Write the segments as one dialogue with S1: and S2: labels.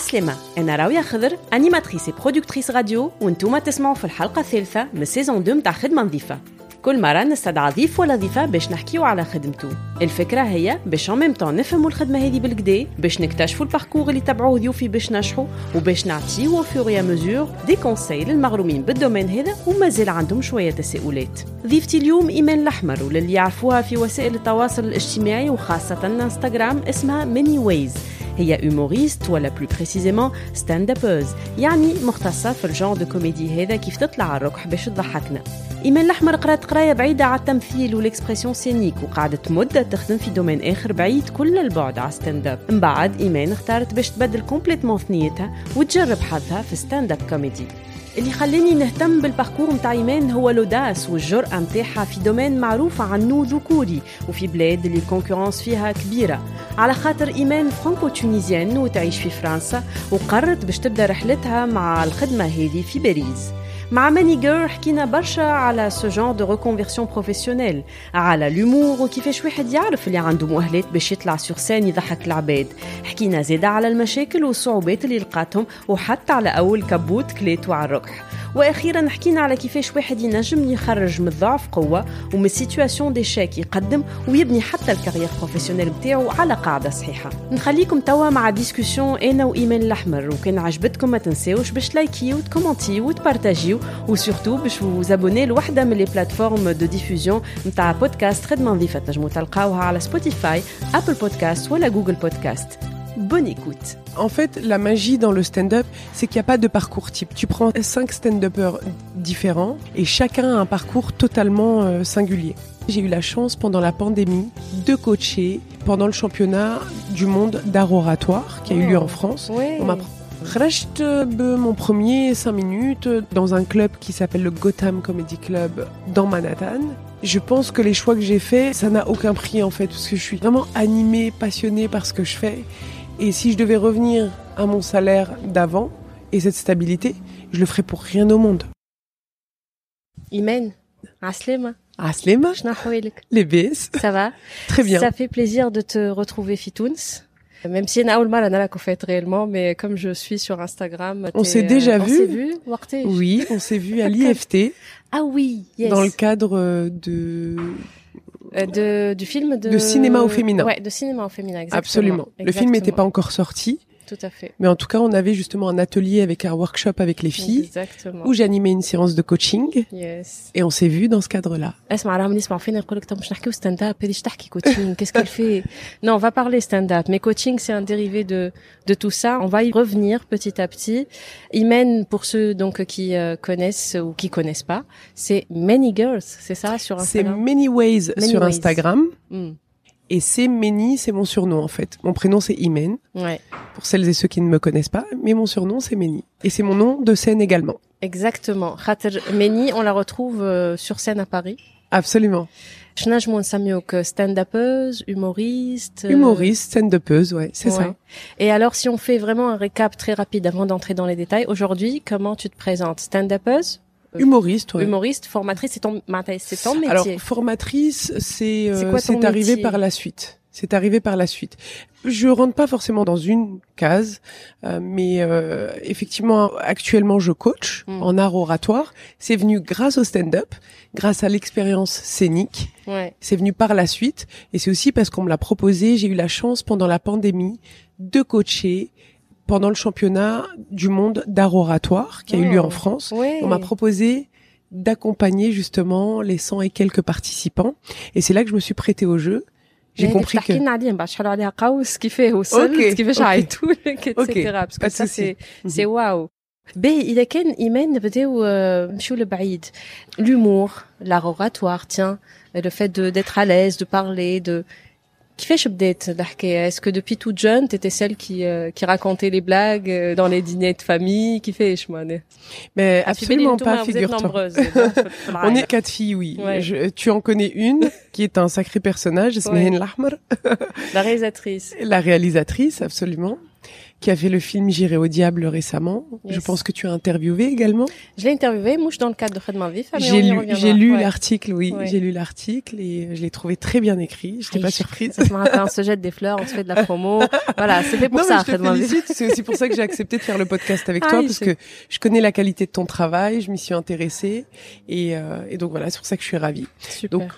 S1: عسلامة أنا راوية خضر أنيماتريس برودكتريس راديو وانتوما تسمعوا في الحلقة الثالثة من سيزون 2 متاع خدمة نظيفة. كل مرة نستدعى ضيف ولا ضيفة باش نحكيو على خدمته الفكرة هي باش ميم طون نفهموا الخدمة هذه بالكدا باش نكتشفوا الباركور اللي تبعوه ضيوفي باش نجحوا وباش نعطيو فور يا مزور دي كونساي للمغرومين بالدومين هذا ومازال عندهم شوية تساؤلات. ضيفتي اليوم إيمان الأحمر وللي يعرفوها في وسائل التواصل الاجتماعي وخاصة إنستغرام اسمها ميني ويز. هي هيوموريست ولا بلو بريسيزيمون ستاند ابوز يعني مختصة في الجون دو كوميدي هذا كيف تطلع على الركح باش تضحكنا. إيمان الأحمر قرات قراية بعيدة على التمثيل والاكسبرسيون سينيك وقعدت مده تخدم في دومين آخر بعيد كل البعد على ستاند اب من بعد إيمان اختارت باش تبدل كومبليتمون ثنيتها وتجرب حظها في ستاند اب كوميدي اللي خلاني نهتم بالباركور متاع إيمان هو لوداس والجرأة متاعها في دومين معروف عنه ذكوري وفي بلاد اللي الكونكورونس فيها كبيرة. على خاطر إيمان فرانكو تونيزيان وتعيش في فرنسا وقررت باش تبدأ رحلتها مع الخدمة هذه في باريس. مع مانيجر حكينا برشا على سو جون دو ريكونفيرسيون بروفيسيونيل على لومور وكيفاش واحد يعرف اللي عنده مؤهلات باش يطلع سور سين يضحك العباد. حكينا زيادة على المشاكل والصعوبات اللي لقاتهم وحتى على أول كبوت كليتو على الركح. وأخيرا حكينا على كيفاش واحد ينجم يخرج من الضعف قوة ومن سيتواسيون ديشاك يقدم ويبني حتى الكارير بروفيسيونيل بتاعو على قاعدة صحيحة. نخليكم توا مع ديسكوسيون أنا وايمان الأحمر. وكان عجبتكم ما تنساوش باش لايكيو وتكومونتيو وتبارتاجيو. وسورتو باش وزابوني لوحده من لي بلاتفورم دو ديفوزيون نتاع بودكاست خدمه نظيفه تنجموا تلقاوها على سبوتيفاي ابل بودكاست ولا جوجل بودكاست Bonne écoute.
S2: En fait, la magie dans le stand-up, c'est qu'il n'y a pas de parcours type. Tu prends cinq stand-uppers différents et chacun a un parcours totalement euh, singulier. J'ai eu la chance pendant la pandémie de coacher pendant le championnat du monde d'art oratoire qui a eu lieu en France.
S1: Ouais.
S2: On m'a Reste mon premier 5 minutes dans un club qui s'appelle le Gotham Comedy Club dans Manhattan. Je pense que les choix que j'ai faits, ça n'a aucun prix en fait, parce que je suis vraiment animée, passionnée par ce que je fais. Et si je devais revenir à mon salaire d'avant et cette stabilité, je le ferais pour rien au monde.
S1: Imen, Aslema,
S2: Aslema, les BS.
S1: Ça va?
S2: Très bien.
S1: Ça fait plaisir de te retrouver Fitouns. Même si Naoul Mal n'a la fait réellement, mais comme je suis sur Instagram,
S2: On s'est déjà
S1: on
S2: vu. Oui, on s'est vu à l'IFT
S1: Ah oui, yes.
S2: dans le cadre de...
S1: Euh, de, du film de...
S2: De cinéma au féminin.
S1: Ouais, de cinéma au féminin, exactement.
S2: Absolument. Le film n'était pas encore sorti,
S1: tout à fait.
S2: Mais en tout cas, on avait justement un atelier avec un workshop avec les filles.
S1: Exactement.
S2: Où j'animais une séance de coaching.
S1: Yes.
S2: Et on s'est vu dans ce cadre-là.
S1: Qu'est-ce qu'elle fait? Non, on va parler stand-up. Mais coaching, c'est un dérivé de, de tout ça. On va y revenir petit à petit. Imen, pour ceux donc qui euh, connaissent ou qui connaissent pas, c'est Many Girls, c'est ça sur Instagram?
S2: C'est Many Ways sur. Instagram.
S1: Hmm.
S2: Et c'est Méni, c'est mon surnom en fait. Mon prénom c'est Imen,
S1: ouais.
S2: pour celles et ceux qui ne me connaissent pas, mais mon surnom c'est Méni. Et c'est mon nom de scène également.
S1: Exactement. Khater Méni, on la retrouve euh, sur scène à Paris.
S2: Absolument.
S1: Chnaj Mounsamiok, euh, stand-upeuse, humoriste. Euh,
S2: humoriste, stand-upeuse, ouais, c'est ça.
S1: Et alors, si on fait vraiment un récap très rapide avant d'entrer dans les détails, aujourd'hui, comment tu te présentes? Stand-upeuse
S2: Humoriste, ouais.
S1: humoriste, formatrice, c'est ton, c'est ton métier.
S2: Alors formatrice, c'est
S1: C'est
S2: euh, c'est arrivé par la suite. C'est arrivé par la suite. Je rentre pas forcément dans une case, euh, mais euh, effectivement, actuellement, je coach
S1: Mm.
S2: en art oratoire. C'est venu grâce au stand-up, grâce à l'expérience scénique.
S1: ouais.
S2: C'est venu par la suite, et c'est aussi parce qu'on me l'a proposé. J'ai eu la chance pendant la pandémie de coacher pendant le championnat du monde d'art oratoire qui a eu lieu
S1: Oh.
S2: en France.
S1: Ouais.
S2: On m'a proposé d'accompagner justement les 100 et quelques participants. Et c'est là que je me suis prêtée au jeu. J'ai
S1: Mais
S2: compris
S1: تحكي
S2: que...
S1: لنا عليها من بعد شحال عليها قوس كيفاه وصلت
S2: أوكي،
S1: كيفاش
S2: أوكي.
S1: عيطوا لك
S2: أوكي،
S1: اتسيتيرا باسكو
S2: pas de
S1: سا
S2: souci.
S1: سي سي واو باهي اذا كان ايمان نبداو آه، نمشيو لبعيد l'humour l'art oratoire tiens le fait de d'être à l'aise de parler de كيفاش بدات الحكايه est-ce que depuis toute jeune t'étais celle qui euh, qui racontait les blagues euh, dans les dîners de famille كيفاش معناها
S2: Mais
S1: في بالي
S2: absolument
S1: انتوما
S2: pas,
S1: vous êtes
S2: figure-toi.
S1: nombreuses déjà في- في
S2: On
S1: العائلة.
S2: est quatre filles, oui.
S1: Ouais.
S2: Je- tu en connais une qui est un sacré personnage, Esmehen Lahmar,
S1: la réalisatrice
S2: la réalisatrice, absolument. qui a fait le film J'irai au diable récemment. Je pense que tu as interviewé également.
S3: Je l'ai interviewé, mouche dans le cadre de Khadma Vif.
S2: J'ai lu, j'ai lu
S3: Ouais.
S2: l'article, oui,
S3: Ouais.
S2: j'ai lu l'article et je l'ai trouvé très bien écrit. Je n'étais pas
S3: Aïe,
S2: surprise.
S3: On se jette des fleurs, on se fait de la promo. Voilà, c'est fait pour
S2: non,
S3: ça.
S2: C'est aussi pour ça que j'ai accepté de faire le podcast avec
S3: Ah
S2: toi parce que je connais la qualité de ton travail, je m'y suis intéressée et, euh, et donc voilà, c'est pour ça que je suis ravie.
S3: Super.
S2: Donc-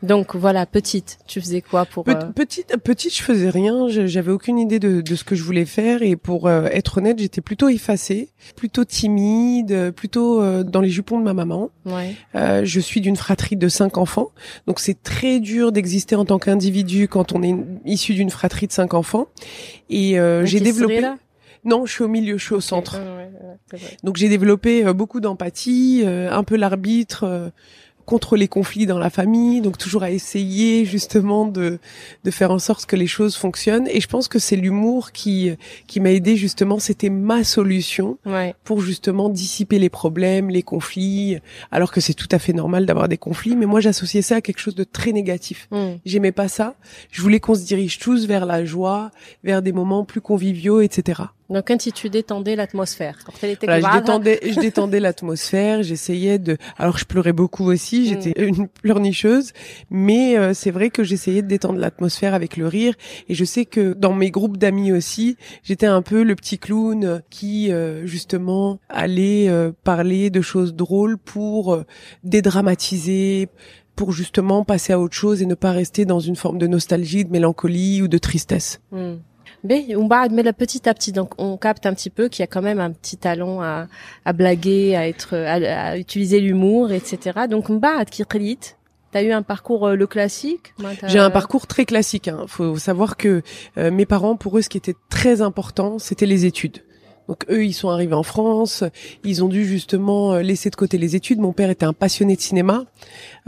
S3: Donc, voilà, petite, tu faisais quoi pour...
S2: Pe-
S3: euh,
S2: Petite, petite, je faisais rien. J'avais aucune idée de, de ce que je voulais faire et pour euh, être honnête, j'étais plutôt effacée, plutôt timide, plutôt euh, dans les jupons de ma maman.
S3: Ouais.
S2: Euh, je suis d'une fratrie de cinq enfants, donc c'est très dur d'exister en tant qu'individu quand on est issu d'une fratrie de cinq enfants. Et euh, j'ai développé.
S3: là
S2: Non, je suis au milieu, je suis au centre.
S3: Ouais, ouais, ouais, vrai.
S2: Donc j'ai développé euh, beaucoup d'empathie, euh, un peu l'arbitre euh, contre les conflits dans la famille, donc toujours à essayer justement de de faire en sorte que les choses fonctionnent. Et je pense que c'est l'humour qui qui m'a aidé justement. C'était ma solution
S3: Ouais.
S2: pour justement dissiper les problèmes, les conflits, alors que c'est tout à fait normal d'avoir des conflits. Mais moi j'associais ça à quelque chose de très négatif.
S3: Hmm.
S2: J'aimais pas ça. Je voulais qu'on se dirige tous vers la joie, vers des moments plus conviviaux, etc.
S3: Donc, quand tu détendais l'atmosphère,
S2: voilà, je détendais, je détendais l'atmosphère. J'essayais de. Alors, je pleurais beaucoup aussi. Mm. J'étais une pleurnicheuse, mais euh, c'est vrai que j'essayais de détendre l'atmosphère avec le rire. Et je sais que dans mes groupes d'amis aussi, j'étais un peu le petit clown qui euh, justement allait euh, parler de choses drôles pour euh, dédramatiser pour justement passer à autre chose et ne pas rester dans une forme de nostalgie, de mélancolie ou de tristesse.
S3: Mm. Ben, on va mais petit à petit, donc on capte un petit peu qu'il y a quand même un petit talent à, à blaguer, à être, à, à utiliser l'humour, etc. Donc, Mba'ad qui qrit, T'as eu un parcours euh, le classique?
S2: J'ai un parcours très classique. Hein. Faut savoir que euh, mes parents, pour eux, ce qui était très important, c'était les études. Donc eux, ils sont arrivés en France, ils ont dû justement euh, laisser de côté les études. Mon père était un passionné de cinéma,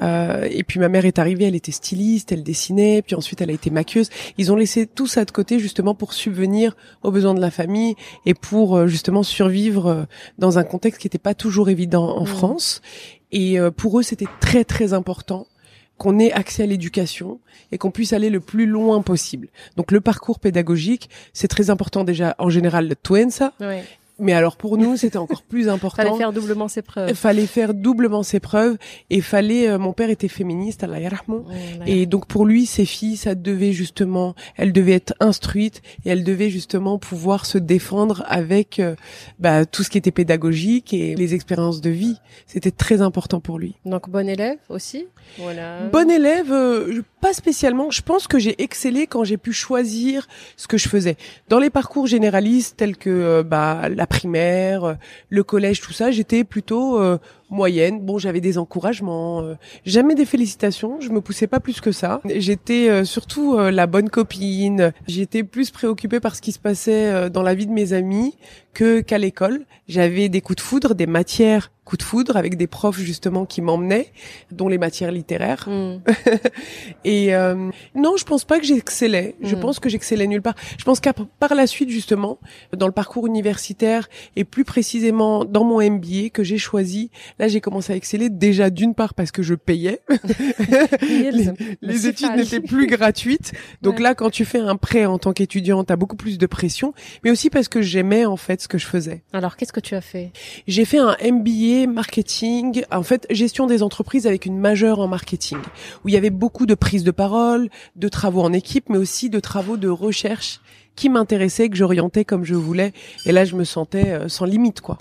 S2: euh, et puis ma mère est arrivée, elle était styliste, elle dessinait, puis ensuite elle a été maquilleuse. Ils ont laissé tout ça de côté justement pour subvenir aux besoins de la famille et pour euh, justement survivre euh, dans un contexte qui n'était pas toujours évident en
S3: Mhm.
S2: France. Et pour eux, c'était très très important qu'on ait accès à l'éducation et qu'on puisse aller le plus loin possible. Donc le parcours pédagogique, c'est très important déjà en général le Twensa,
S3: Ouais.
S2: Mais alors pour nous, c'était encore plus important.
S3: Fallait faire doublement ses preuves.
S2: Il fallait faire doublement ses preuves et fallait euh, mon père était féministe Allah yarhamou.
S3: Mm,
S2: Et donc pour lui, ses filles, ça devait justement, elles devaient être instruites et elles devaient justement pouvoir se défendre avec euh, bah, tout ce qui était pédagogique et les expériences de vie. C'était très important pour lui.
S3: Donc bon élève aussi. Voilà.
S2: Bon élève, euh, pas spécialement. Je pense que j'ai excellé quand j'ai pu choisir ce que je faisais. Dans les parcours généralistes tels que euh, bah, la primaire, euh, le collège, tout ça, j'étais plutôt euh, moyenne. Bon, j'avais des encouragements, euh, jamais des félicitations. Je me poussais pas plus que ça. J'étais euh, surtout euh, la bonne copine. J'étais plus préoccupée par ce qui se passait euh, dans la vie de mes amis que qu'à l'école. J'avais des coups de foudre, des matières coups de foudre avec des profs justement qui m'emmenaient, dont les matières littéraires.
S3: Mm.
S2: Et euh, non, je pense pas que j'excellais. Je
S3: Mm.
S2: pense que j'excellais nulle part. Je pense qu'à par la suite, justement, dans le parcours universitaire et plus précisément dans mon MBA que j'ai choisi, là, j'ai commencé à exceller déjà d'une part parce que je payais. les, études n'étaient plus gratuites. Donc
S3: Ouais.
S2: là, quand tu fais un prêt en tant qu'étudiant, t'as beaucoup plus de pression, mais aussi parce que j'aimais en fait ce que je faisais.
S3: Alors qu'est-ce que tu as fait?
S2: J'ai fait un MBA marketing, en fait gestion des entreprises avec une majeure en marketing, où il y avait beaucoup de prise de parole, de travaux en équipe, mais aussi de travaux de recherche qui m'intéressaient, que j'orientais comme je voulais. Et là, je me sentais euh, sans limite, quoi.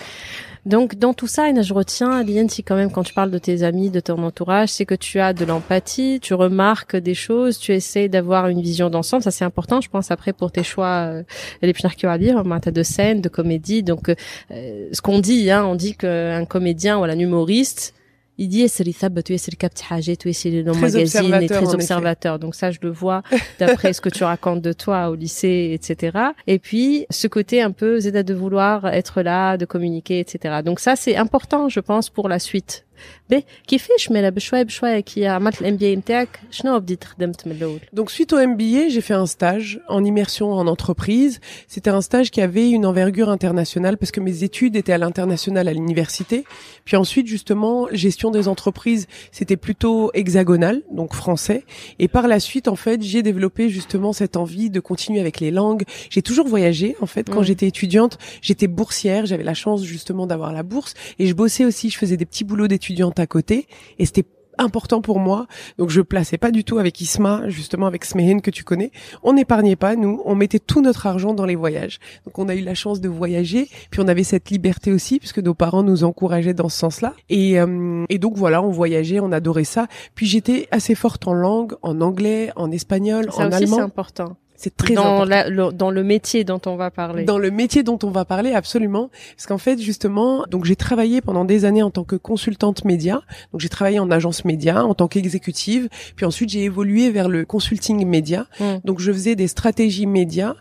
S3: Donc dans tout ça, je retiens, Liane, si quand même quand tu parles de tes amis, de ton entourage, c'est que tu as de l'empathie, tu remarques des choses, tu essaies d'avoir une vision d'ensemble. Ça c'est important, je pense après pour tes choix, euh, les pires qui à dire, t'as de scène, de comédie. Donc euh, ce qu'on dit, hein, on dit qu'un comédien ou un humoriste il dit يسر يثبت ويسر كبت حاجات ويسر le
S2: Très
S3: magazine est
S2: observateur,
S3: très
S2: en effet.
S3: observateur. Donc ça, je le vois d'après ce que tu racontes de toi au lycée, etc. Et puis ce côté un peu Zeda de vouloir être là, de communiquer, etc. Donc ça, c'est important, je pense, pour la suite. باهي كيفاش مالا بشويه بشويه كي عملت الام بي نتاعك شنو بديت خدمت من الاول
S2: Donc suite au MBA, j'ai fait un stage en immersion en entreprise. C'était un stage qui avait une envergure internationale parce que mes études étaient à l'international à l'université. Puis ensuite justement, gestion des entreprises, c'était plutôt hexagonal, donc français. Et par la suite, en fait, j'ai développé justement cette envie de continuer avec les langues. J'ai toujours voyagé. En fait, quand
S3: Mm.
S2: j'étais étudiante, j'étais boursière. J'avais la chance justement d'avoir la bourse et je bossais aussi. Je faisais des petits boulots d'étudiante à côté et c'était important pour moi. Donc je plaçais pas du tout avec Isma, justement avec Smehen que tu connais. On n'épargnait pas, nous, on mettait tout notre argent dans les voyages. Donc on a eu la chance de voyager, puis on avait cette liberté aussi puisque nos parents nous encourageaient dans ce sens-là. Et, euh, et donc voilà, on voyageait, on adorait ça. Puis j'étais assez forte en langue, en anglais, en espagnol,
S3: ça
S2: en
S3: aussi c'est
S2: allemand.
S3: important
S2: C'est très
S3: dans
S2: important.
S3: la- le, dans le métier dont on va parler
S2: Dans le métier dont on va parler, absolument. Parce qu'en fait, justement, donc j'ai travaillé pendant des années en tant que consultante média. Donc j'ai travaillé en agence média, en tant qu'exécutive. Puis ensuite, j'ai évolué vers le consulting média.
S3: Mm.
S2: Donc je faisais des stratégies médias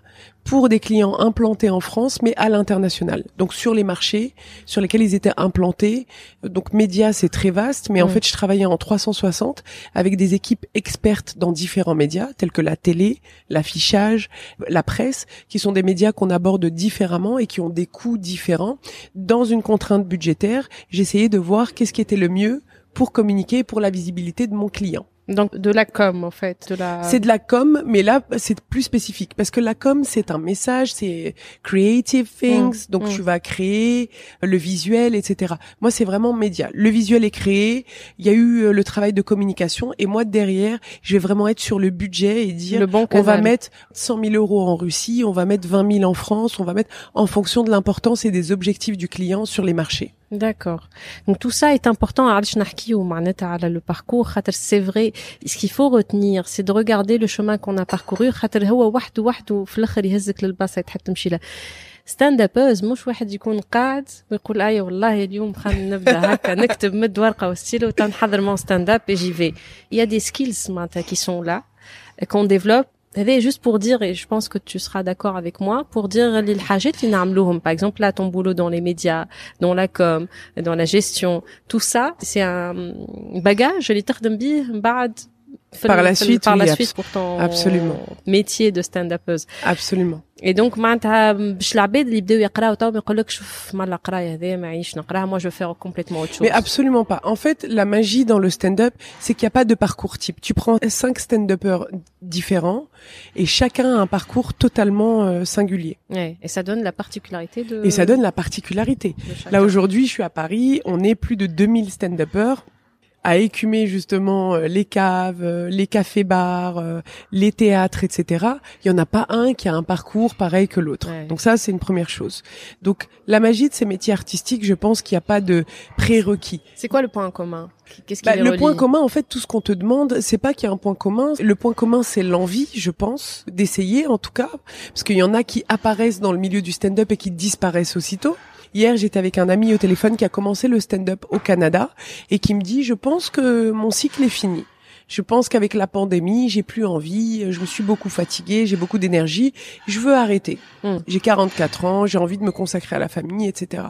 S2: pour des clients implantés en France, mais à l'international. Donc sur les marchés sur lesquels ils étaient implantés. Donc médias, c'est très vaste, mais en
S3: Mm.
S2: fait, je travaillais en 360 avec des équipes expertes dans différents médias, tels que la télé, l'affichage, la presse, qui sont des médias qu'on aborde différemment et qui ont des coûts différents. Dans une contrainte budgétaire, j'essayais de voir qu'est-ce qui était le mieux pour communiquer pour la visibilité de mon client.
S3: Donc de la com en fait de la
S2: C'est de la com, mais là, c'est plus spécifique. Parce que la com, c'est un message, c'est creative things.
S3: Mm,
S2: donc,
S3: mm.
S2: tu vas créer le visuel, etc. Moi, c'est vraiment média. Le visuel est créé. Il y a eu euh, le travail de communication. Et moi, derrière, je vais vraiment être sur le budget et dire,
S3: le bon
S2: on va mettre 100 000 euros en Russie, on va mettre 20 000 en France, on va mettre en fonction de l'importance et des objectifs du client sur les marchés.
S3: D'accord. Donc tout ça est important علاش نحكيو معناتها على le parcours خاطر c'est vrai ce qu'il faut retenir c'est de regarder le chemin qu'on a parcouru خاطر هو وحده وحده في الاخر يهزك للبلاصه تحب تمشي لها ستاند ابوز مش واحد يكون قاعد ويقول اي والله اليوم خلينا نبدا هكا نكتب مد ورقه وستيلو تنحضر مون ستاند اب et j'y vais il y a des skills معناتها qui sont là qu'on développe هذا juste pour dire et je pense que tu seras d'accord avec moi pour dire les الحاجات اللي نعملوهم par exemple là ton boulot dans les médias dans la com dans la gestion tout ça c'est un bagage اللي تخدم بيه من بعد في
S2: Par
S3: ال-
S2: la
S3: في ال-
S2: suite,
S3: par la
S2: oui,
S3: suite
S2: abs-
S3: pour ton
S2: absolument.
S3: métier de stand-upeuse
S2: Absolument.
S3: et donc معناتها باش العباد اللي يبداو يقراو تو ما يقولكش شوف مال القرايه هذا ما عيش نقراها moi je vais faire complètement autre chose
S2: Mais absolument pas. En fait, la magie dans le stand-up, c'est qu'il n'y a pas de parcours type. Tu prends cinq stand-uppers différents et chacun a un parcours totalement euh, singulier.
S3: Ouais, et ça donne la particularité de
S2: Et ça donne la particularité.
S3: de chacun.
S2: Là aujourd'hui, je suis à Paris, on est plus de 2000 stand-uppers à écumer justement euh, les caves, euh, les cafés-bars, euh, les théâtres, etc. Il y en a pas un qui a un parcours pareil que l'autre.
S3: Ouais.
S2: Donc ça, c'est une première chose. Donc la magie de ces métiers artistiques, je pense qu'il n'y a pas de prérequis.
S3: c'est quoi le point commun? Qu'est-ce qui
S2: Bah,
S3: les
S2: le point commun, en fait, tout ce qu'on te demande, c'est pas qu'il y a un point commun. Le point commun, c'est l'envie, je pense, d'essayer, en tout cas, parce qu'il y en a qui apparaissent dans le milieu du stand-up et qui disparaissent aussitôt. Hier, j'étais avec un ami au téléphone qui a commencé le stand-up au Canada et qui me dit, je pense que mon cycle est fini. Je pense qu'avec la pandémie, j'ai plus envie, je me suis beaucoup fatiguée, j'ai beaucoup d'énergie, je veux arrêter.
S3: Mm.
S2: J'ai 44 ans, j'ai envie de me consacrer à la famille, etc.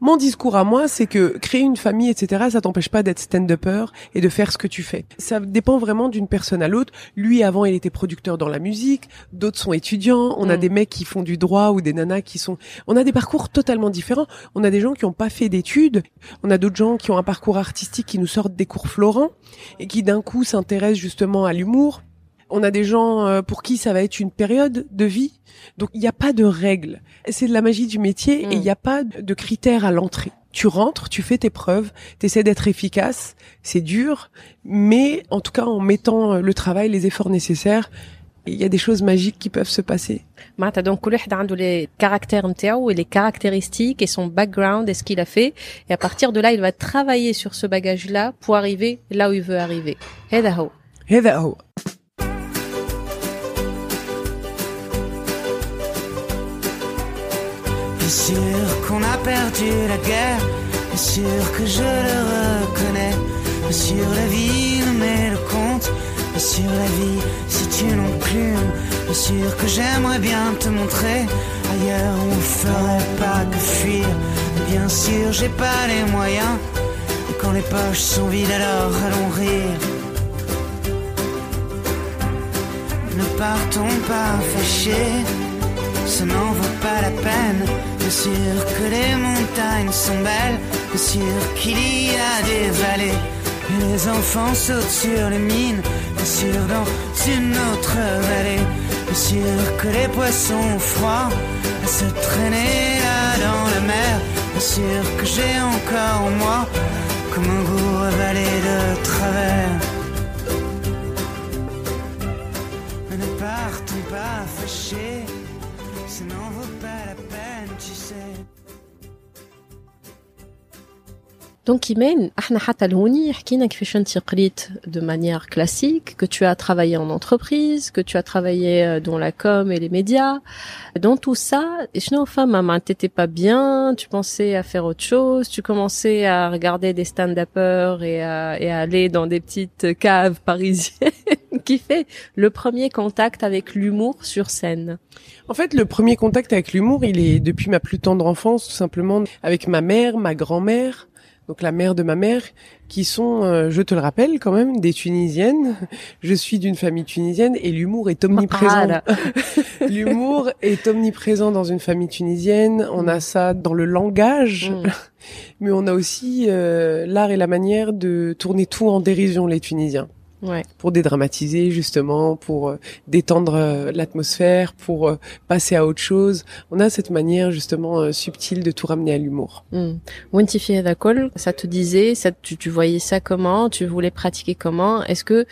S2: Mon discours à moi, c'est que créer une famille, etc., ça t'empêche pas d'être stand-upper et de faire ce que tu fais. Ça dépend vraiment d'une personne à l'autre. Lui, avant, il était producteur dans la musique. D'autres sont étudiants. On a
S3: Mm.
S2: des mecs qui font du droit ou des nanas qui sont... On a des parcours totalement différents. On a des gens qui n'ont pas fait d'études. On a d'autres gens qui ont un parcours artistique qui nous sortent des cours Florent et qui d'un coup s'intéressent justement à l'humour. On a des gens euh, pour qui ça va être une période de vie. Donc il n'y a pas de règles. C'est de la magie du métier et il mm. n'y a pas de critères à l'entrée. Tu rentres, tu fais tes preuves, tu essaies d'être efficace, c'est dur, mais en tout cas en mettant euh, le travail, les efforts nécessaires, il y a des choses magiques qui peuvent se passer.
S3: Mata, donc, les caractères et les caractéristiques et son background et ce qu'il a fait. Et à partir de là, il va travailler sur ce bagage-là pour arriver là où il veut arriver.
S2: Hedaho.
S4: Bien sûr qu'on a perdu la guerre bien sûr que je le reconnais. Bien sûr la vie ne met le compte bien sûr la vie c'est une enclume. Bien sûr que j'aimerais bien te montrer Ailleurs on ferait pas que fuir. Bien sûr j'ai pas les moyens Et quand les poches sont vides alors allons rire. Ne partons pas fâchés ça n'en vaut pas la peine. Bien sûr que les montagnes sont belles, bien sûr qu'il y a des vallées. Et les enfants sautent sur les mines, bien sûr dans une autre vallée. Bien sûr que les poissons froids se traîner là dans la mer. Bien sûr que j'ai encore en moi comme un goût avalé de travers. Ne partons pas fâchés, ça
S3: Donc Imen, احنا حتى لهوني حكينا كيفاش انت قريت de manière classique, que tu as travaillé en entreprise, que tu as travaillé euh, dans la com et les médias. Dans tout ça, شنو فما ما t'étais pas bien, tu pensais à faire autre chose, tu commençais à regarder des stand-uppers et à, et à aller dans des petites caves parisiennes qui fait le premier contact avec l'humour sur scène.
S2: En fait, le premier contact avec l'humour, il est depuis ma plus tendre enfance, tout simplement avec ma mère, ma grand-mère, donc la mère de ma mère, qui sont, euh, je te le rappelle quand même, des Tunisiennes. Je suis d'une famille tunisienne et l'humour est omniprésent. l'humour est omniprésent dans une famille tunisienne. On a ça dans le langage,
S3: Mm.
S2: mais on a aussi euh, l'art et la manière de tourner tout en dérision, les Tunisiens
S3: ouais.
S2: pour dédramatiser justement, pour euh, détendre euh, l'atmosphère, pour euh, passer à autre chose. On a cette manière justement subtile de tout ramener à l'humour.
S3: Hmm. Montifier la colle, ça te disait, ça, tu, tu voyais ça comment, tu voulais pratiquer comment? Est-ce que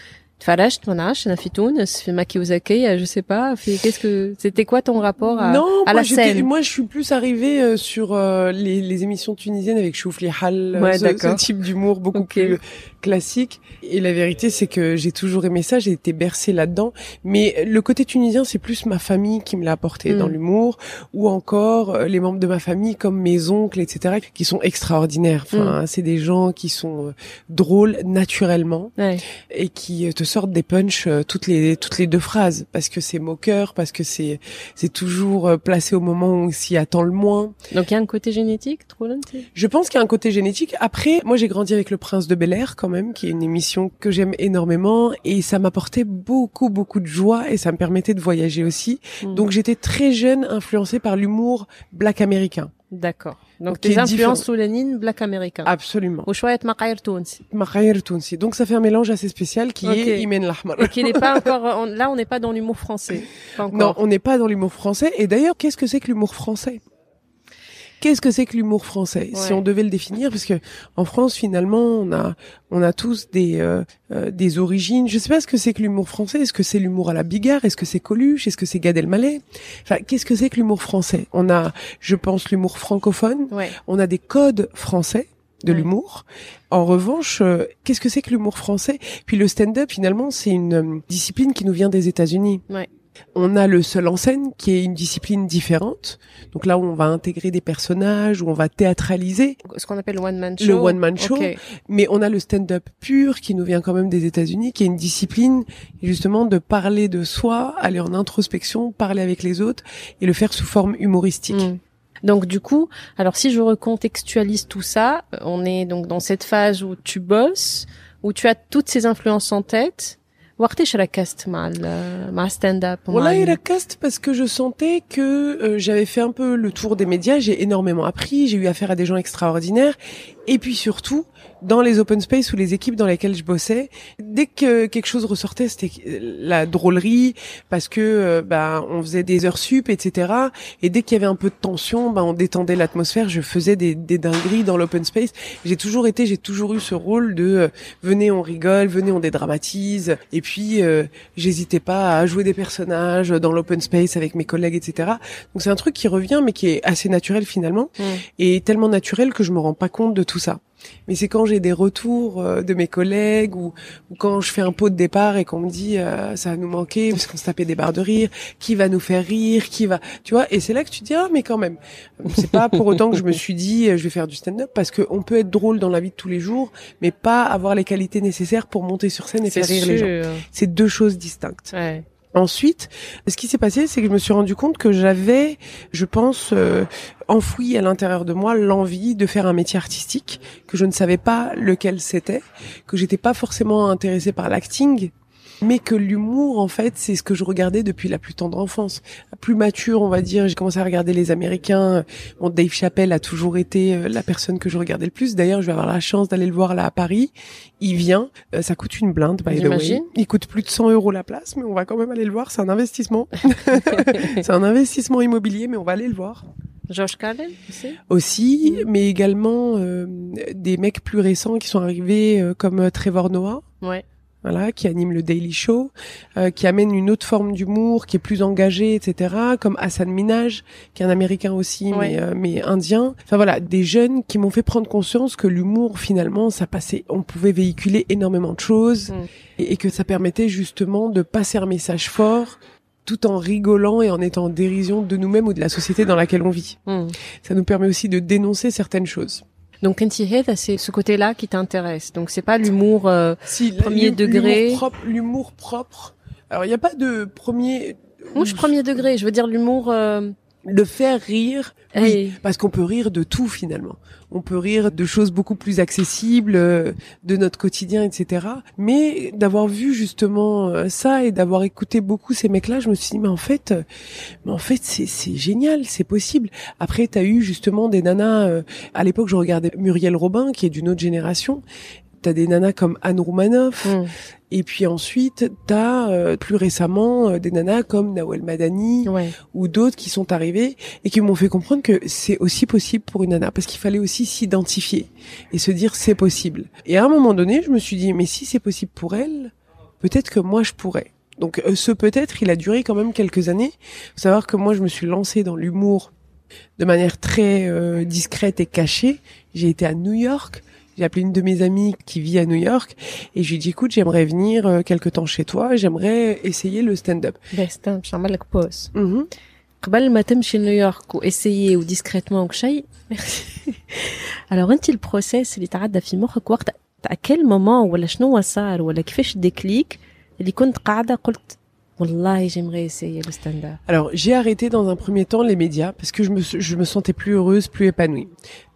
S3: Faracht, Manash, Nafitounes, Makiozake, je sais pas. Qu'est-ce que c'était quoi ton rapport à,
S2: non,
S3: à la scène?
S2: Moi, je suis plus arrivée sur euh, les, les, émissions tunisiennes avec Choufli Hal, ce, type d'humour beaucoup plus classique. Et la vérité, c'est que j'ai toujours aimé ça, j'ai été bercée là-dedans. Mais le côté tunisien, c'est plus ma famille qui me l'a apporté
S3: Mm.
S2: dans l'humour, ou encore euh, les membres de ma famille comme mes oncles, etc., qui sont extraordinaires. Enfin,
S3: Mm.
S2: c'est des gens qui sont euh, drôles naturellement
S3: Ouais.
S2: et qui euh, te sortent des punchs toutes les toutes les deux phrases parce que c'est moqueur, parce que c'est c'est toujours placé au moment où on s'y attend le moins.
S3: donc il y a un côté génétique trop
S2: Je pense qu'il y a un côté génétique. Après, moi j'ai grandi avec Le Prince de Bel Air quand même, qui est une émission que j'aime énormément et ça m'apportait beaucoup beaucoup de joie et ça me permettait de voyager aussi.
S3: Hmm.
S2: Donc j'étais très jeune influencée par l'humour black américain.
S3: d'accord donc
S2: Qui est
S3: tes influences
S2: différent.
S3: soulanines black américain
S2: Absolument.
S3: وشوية مقاير تونسي
S2: Makhayr Tounsi. Donc ça fait un mélange assez spécial qui
S3: Ok.
S2: est Imen Lahmar.
S3: et qui n'est pas encore on- là on n'est pas dans l'humour français pas
S2: Non,
S3: encore
S2: on n'est pas dans l'humour français. Et d'ailleurs, qu'est-ce que c'est que l'humour français Qu'est-ce que c'est que l'humour français Si on devait le définir, parce que en France, finalement, on a, on a tous des, euh, euh, des origines. Je sais pas ce que c'est que l'humour français. Est-ce que c'est l'humour à la Bigard Est-ce que c'est Coluche? Est-ce que c'est Gad Elmaleh? Enfin, qu'est-ce que c'est que l'humour français? On a, je pense, l'humour francophone.
S3: ouais
S2: On a des codes français de
S3: Ouais.
S2: l'humour. En revanche, euh, qu'est-ce que c'est que l'humour français? Puis le stand-up, finalement, c'est une euh, discipline qui nous vient des États-Unis.
S3: Ouais.
S2: On a le seul en scène, qui est une discipline différente. Donc là, où on va intégrer des personnages, où on va théâtraliser.
S3: ce qu'on appelle le one man show
S2: Le one man show.
S3: Ok.
S2: Mais on a le stand-up pur, qui nous vient quand même des États-Unis, qui est une discipline, justement, de parler de soi, aller en introspection, parler avec les autres, et le faire sous forme humoristique.
S3: Mm. Donc du coup, alors si je recontextualise tout ça, euh, on est donc dans cette phase où tu bosses, où tu as toutes ces influences en tête. وقتاش ركزت مع ال- مع stand up
S2: Voilà, il a cast parce que je sentais que euh, j'avais fait un peu le tour des médias, j'ai énormément appris, j'ai eu affaire à des gens extraordinaires, et puis surtout, dans les open space ou les équipes dans lesquelles je bossais, dès que quelque chose ressortait, c'était la drôlerie, parce que euh, bah, on faisait des heures sup, etc. Et dès qu'il y avait un peu de tension, bah, on détendait l'atmosphère, je faisais des, des dingueries dans l'open space. J'ai toujours été, j'ai toujours eu ce rôle de euh, venez on rigole, venez on dédramatise, et puis euh, j'hésitais pas à jouer des personnages dans l'open space avec mes collègues, etc. Donc c'est un truc qui revient, mais qui est assez naturel finalement,
S3: Mm.
S2: et tellement naturel que je me rends pas compte de tout ça. Mais c'est quand j'ai des retours euh, de mes collègues ou, ou quand je fais un pot de départ et qu'on me dit euh, ça va nous manquer parce qu'on se tapait des barres de rire, qui va nous faire rire, qui va, tu vois, et c'est là que tu te dis ah mais quand même, c'est pas pour autant que je me suis dit euh, je vais faire du stand-up parce que on peut être drôle dans la vie de tous les jours, mais pas avoir les qualités nécessaires pour monter sur scène et faire rire les gens. C'est deux choses distinctes.
S3: Ouais.
S2: Ensuite, ce qui s'est passé, c'est que je me suis rendu compte que j'avais, je pense, euh, enfoui à l'intérieur de moi l'envie de faire un métier artistique, que je ne savais pas lequel c'était, que j'étais pas forcément intéressée par l'acting, mais que l'humour, en fait, c'est ce que je regardais depuis la plus tendre enfance. Plus mature, on va dire, j'ai commencé à regarder les Américains. Bon, Dave Chappelle a toujours été euh, la personne que je regardais le plus. D'ailleurs, je vais avoir la chance d'aller le voir là à Paris. Il vient, euh, ça coûte une blinde, by the way. Il coûte plus de 100 euros la place, mais on va quand même aller le voir. C'est un investissement. c'est un investissement immobilier, mais on va aller le voir.
S1: George Carlin aussi
S2: Aussi, mais également euh, des mecs plus récents qui sont arrivés comme Trevor Noah.
S1: Ouais
S2: voilà, qui anime le Daily Show, euh, qui amène une autre forme d'humour, qui est plus engagé, etc. Comme Hassan Minaj, qui est un Américain aussi, mais, euh, mais indien. Enfin voilà, des jeunes qui m'ont fait prendre conscience que l'humour, finalement, ça passait, on pouvait véhiculer énormément de choses mm. et, que ça permettait justement de passer un message fort tout en rigolant et en étant en dérision de nous-mêmes ou de la société dans laquelle on vit. Mm. Ça nous permet aussi de dénoncer certaines choses.
S1: Donc c'est ce côté-là qui t'intéresse. Donc c'est pas l'humour euh, premier degré.
S2: L'humour propre, Alors il n'y a pas de premier.
S1: Moi, je premier degré. Je veux dire l'humour. Euh,
S2: de faire rire, oui, parce qu'on peut rire de tout finalement. On peut rire de choses beaucoup plus accessibles, euh, de notre quotidien, etc. Mais d'avoir vu justement euh, ça et d'avoir écouté beaucoup ces mecs-là, je me suis dit mais en fait, euh, mais en fait c'est c'est génial, c'est possible. Après, t'as eu justement des nanas. à l'époque, je regardais Muriel Robin, qui est d'une autre génération, t'as des nanas comme Anne Roumanoff. Mm. Et puis ensuite, t'as euh, plus récemment euh, des nanas comme Nawel Madani ou d'autres qui sont arrivées et qui m'ont fait comprendre que c'est aussi possible pour une nana parce qu'il fallait aussi s'identifier et se dire c'est possible. Et à un moment donné, je me suis dit mais si c'est possible pour elle, peut-être que moi je pourrais. Donc euh, ce peut-être, il a duré quand même quelques années. Faut savoir que moi je me suis lancée dans l'humour de manière très discrète et cachée. J'ai été à New York j'ai appelé une de mes amies qui vit à New York et je lui ai dit écoute j'aimerais venir euh, quelque temps chez toi j'aimerais essayer le stand-up
S1: باش نعمل لك بوز قبل ما تمشي لنيويورك واسيي وديسكريتمون شيء alors انت البروسيس اللي تعدى في مخك وقت à quel moment ولا شنو صار ولا كيفاش الديكليك اللي كنت قاعده قلت Wallah, j'aimerais essayer le stand-up.
S2: Alors, j'ai arrêté dans un premier temps les médias parce que je me, je me sentais plus heureuse, plus épanouie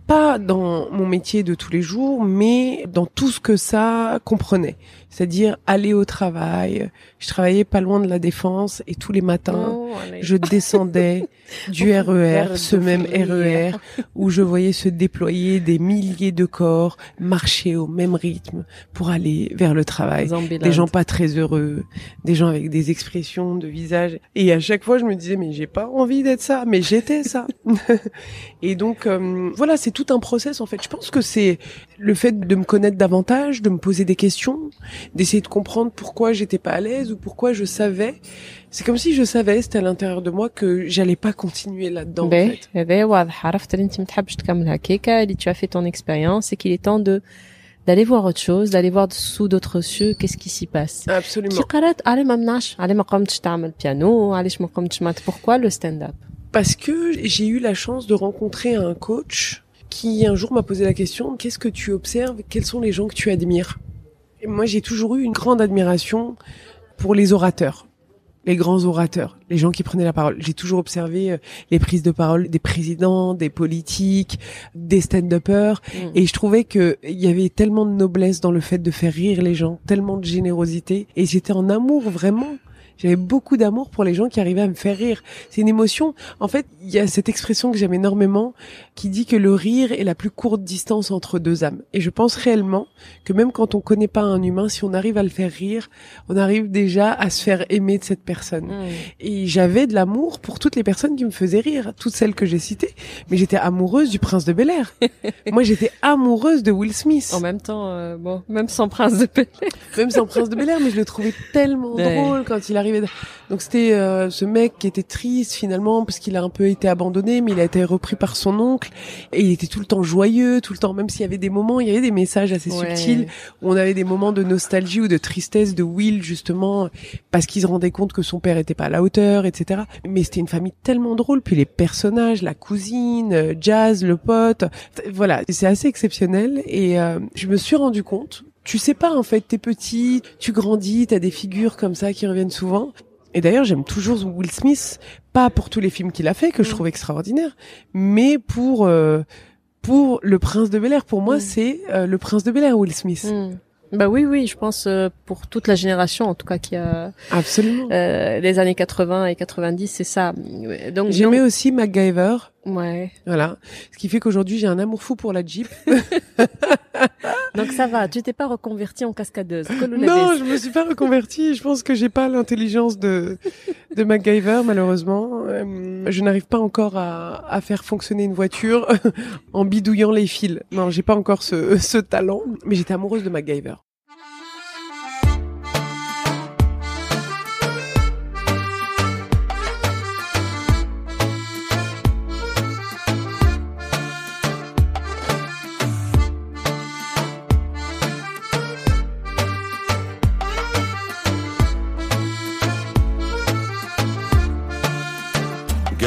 S2: pas dans mon métier de tous les jours, mais dans tout ce que ça comprenait. C'est-à-dire aller au travail. Je travaillais pas loin de la défense et tous les matins, oh, je descendais du RER, e ce même RER, e où je voyais se déployer des milliers de corps, marcher au même rythme pour aller vers le travail. Des gens pas très heureux, des gens avec des expressions de visage. Et à chaque fois, je me disais, mais j'ai pas envie d'être ça, mais j'étais ça. et donc, euh, voilà, c'est tout un process en fait. Je pense que c'est le fait de me connaître davantage, de me poser des questions, d'essayer de comprendre pourquoi j'étais pas à l'aise ou pourquoi je savais c'est comme si je savais, c'était à l'intérieur de moi que j'allais pas continuer là-dedans. en fait.
S1: tu as fait ton expérience et qu'il est temps de d'aller voir autre chose, d'aller voir sous d'autres cieux qu'est-ce qui s'y passe.
S2: Absolument.
S1: Pourquoi le stand-up?
S2: Parce que j'ai eu la chance de rencontrer un coach qui un jour m'a posé la question qu'est-ce que tu observes? Quels sont les gens que tu admires? Moi, j'ai toujours eu une grande admiration pour les orateurs les grands orateurs, les gens qui prenaient la parole. J'ai toujours observé euh, les prises de parole des présidents, des politiques, des stand-uppers, mm. et je trouvais que il y avait tellement de noblesse dans le fait de faire rire les gens, tellement de générosité, et j'étais en amour vraiment j'avais beaucoup d'amour pour les gens qui arrivaient à me faire rire. C'est une émotion. En fait, il y a cette expression que j'aime énormément qui dit que le rire est la plus courte distance entre deux âmes. Et je pense réellement que même quand on connaît pas un humain, si on arrive à le faire rire, on arrive déjà à se faire aimer de cette personne. Mmh. Et j'avais de l'amour pour toutes les personnes qui me faisaient rire, toutes celles que j'ai citées. Mais j'étais amoureuse du prince de Bel Air. Moi, j'étais amoureuse de Will Smith.
S1: En même temps, euh, bon, même sans prince de Bel Air.
S2: même sans prince de Bel Air, mais je le trouvais tellement drôle quand il donc c'était euh, ce mec qui était triste finalement parce qu'il a un peu été abandonné, mais il a été repris par son oncle. Et il était tout le temps joyeux, tout le temps, même s'il y avait des moments, il y avait des messages assez subtils où on avait des moments de nostalgie ou de tristesse de Will justement parce qu'il se rendait compte que son père était pas à la hauteur, etc. Mais c'était une famille tellement drôle, puis les personnages, la cousine, euh, Jazz, le pote, voilà, c'est assez exceptionnel. Et euh, je me suis rendu compte tu sais pas en fait, t'es petit, tu grandis, t'as des figures comme ça qui reviennent souvent. Et d'ailleurs, j'aime toujours Will Smith, pas pour tous les films qu'il a fait que je
S3: Mm.
S2: trouve extraordinaires, mais pour euh, pour Le Prince de Bel Air. Pour moi,
S3: Mm.
S2: c'est euh, Le Prince de Bel Air, Will Smith.
S3: Hmm. Bah oui, oui, je pense euh, pour toute la génération, en tout cas, qui a
S2: Absolument.
S3: euh, les années 80 et 90, c'est ça. Donc
S2: J'aimais aussi MacGyver.
S3: ouais.
S2: Voilà. Ce qui fait qu'aujourd'hui, j'ai un amour fou pour la Jeep.
S3: Donc ça va. Tu t'es pas reconvertie en cascadeuse.
S2: non, je me suis pas reconvertie. Je pense que j'ai pas l'intelligence de de MacGyver, malheureusement. Euh, je n'arrive pas encore à, à faire fonctionner une voiture en bidouillant les fils. Non, j'ai pas encore ce, ce talent. Mais j'étais amoureuse de MacGyver.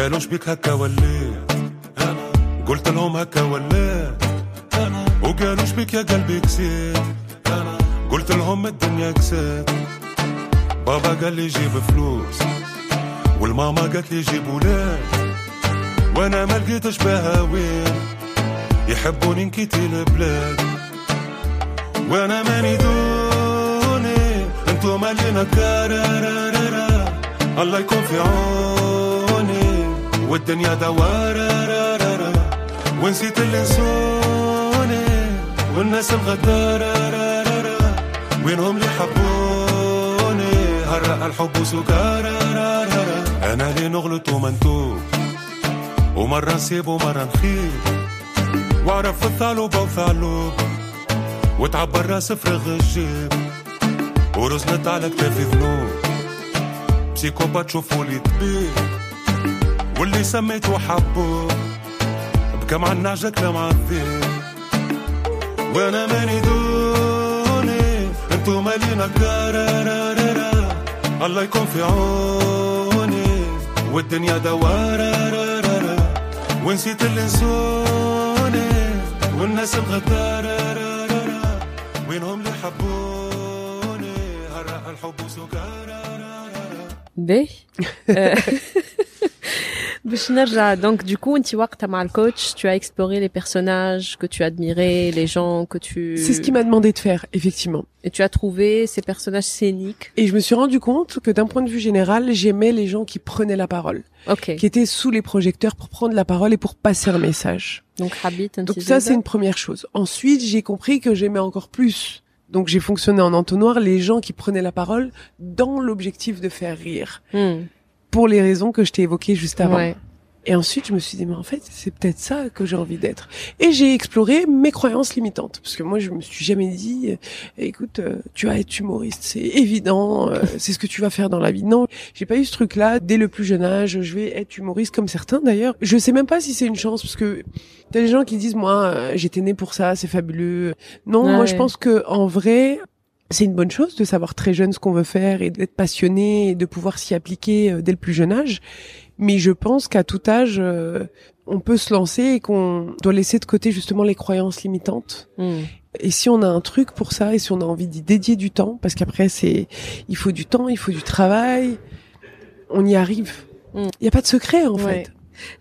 S5: قالوا شبيك هكا وليت قلت لهم هكا وليت أنا وقالوا شبيك يا قلبي كسيت. قلت لهم الدنيا كسيت. بابا قال لي جيب فلوس والماما قالت لي جيب ولاد. وأنا ما لقيتش بها وين. يحبوني نكيتي البلاد وأنا ماني دوني أنتو مالينا كارارارارا. الله يكون في عوني. والدنيا دوارة ونسيت اللي نسوني والناس الغدارة وينهم اللي حبوني هرق الحب سكارى أنا ليه نغلط وما نتوب ومرة نسيب ومرة نخيب. وأعرف في الثعلوبة وثعلوب وتعبر رأس فرغ الجيب. ورزنت على كتافي ذنوب بسيكوبات شوفوا لي طبيب واللي سميته حبه بكى مع النعجة كلام عالذيب وأنا ماني دوني انتو مالينا كارارارارا الله يكون في عوني والدنيا دوارة ونسيت اللي نسوني والناس الغدارة وينهم اللي حبوني هرق الحب
S3: باهي. باش نرجع Donc, du coup, le coach, tu as exploré les personnages que tu admirais, les gens que tu...
S2: C'est ce qu'il m'a demandé de faire, effectivement.
S3: Et tu as trouvé ces personnages scéniques.
S2: Et je me suis rendu compte que d'un point de vue général, j'aimais les gens qui prenaient la parole.
S3: Okay.
S2: Qui étaient sous les projecteurs pour prendre la parole et pour passer un message.
S3: Donc,
S2: Donc ça, c'est une première chose. Ensuite, j'ai compris que j'aimais encore plus donc j'ai fonctionné en entonnoir les gens qui prenaient la parole dans l'objectif de faire rire.
S3: Hmm
S2: pour les raisons que je t'ai évoquées juste avant.
S3: ouais.
S2: Et ensuite, je me suis dit, mais en fait, c'est peut-être ça que j'ai envie d'être. Et j'ai exploré mes croyances limitantes. Parce que moi, je me suis jamais dit, euh, écoute, euh, tu vas être humoriste, c'est évident, euh, c'est ce que tu vas faire dans la vie. Non, j'ai pas eu ce truc-là. Dès le plus jeune âge, je vais être humoriste comme certains d'ailleurs. Je sais même pas si c'est une chance, parce que t'as des gens qui disent, moi, j'étais né pour ça, c'est fabuleux. Non,
S3: Ouais.
S2: moi, je pense que en vrai, c'est une bonne chose de savoir très jeune ce qu'on veut faire et d'être passionné et de pouvoir s'y appliquer euh, dès le plus jeune âge. Mais je pense qu'à tout âge, euh, on peut se lancer et qu'on doit laisser de côté justement les croyances limitantes.
S3: Hmm.
S2: Et si on a un truc pour ça et si on a envie d'y dédier du temps, parce qu'après c'est, il faut du temps, il faut du travail, on y arrive. Il
S3: Mm.
S2: n'y a pas de secret en
S3: Ouais.
S2: fait.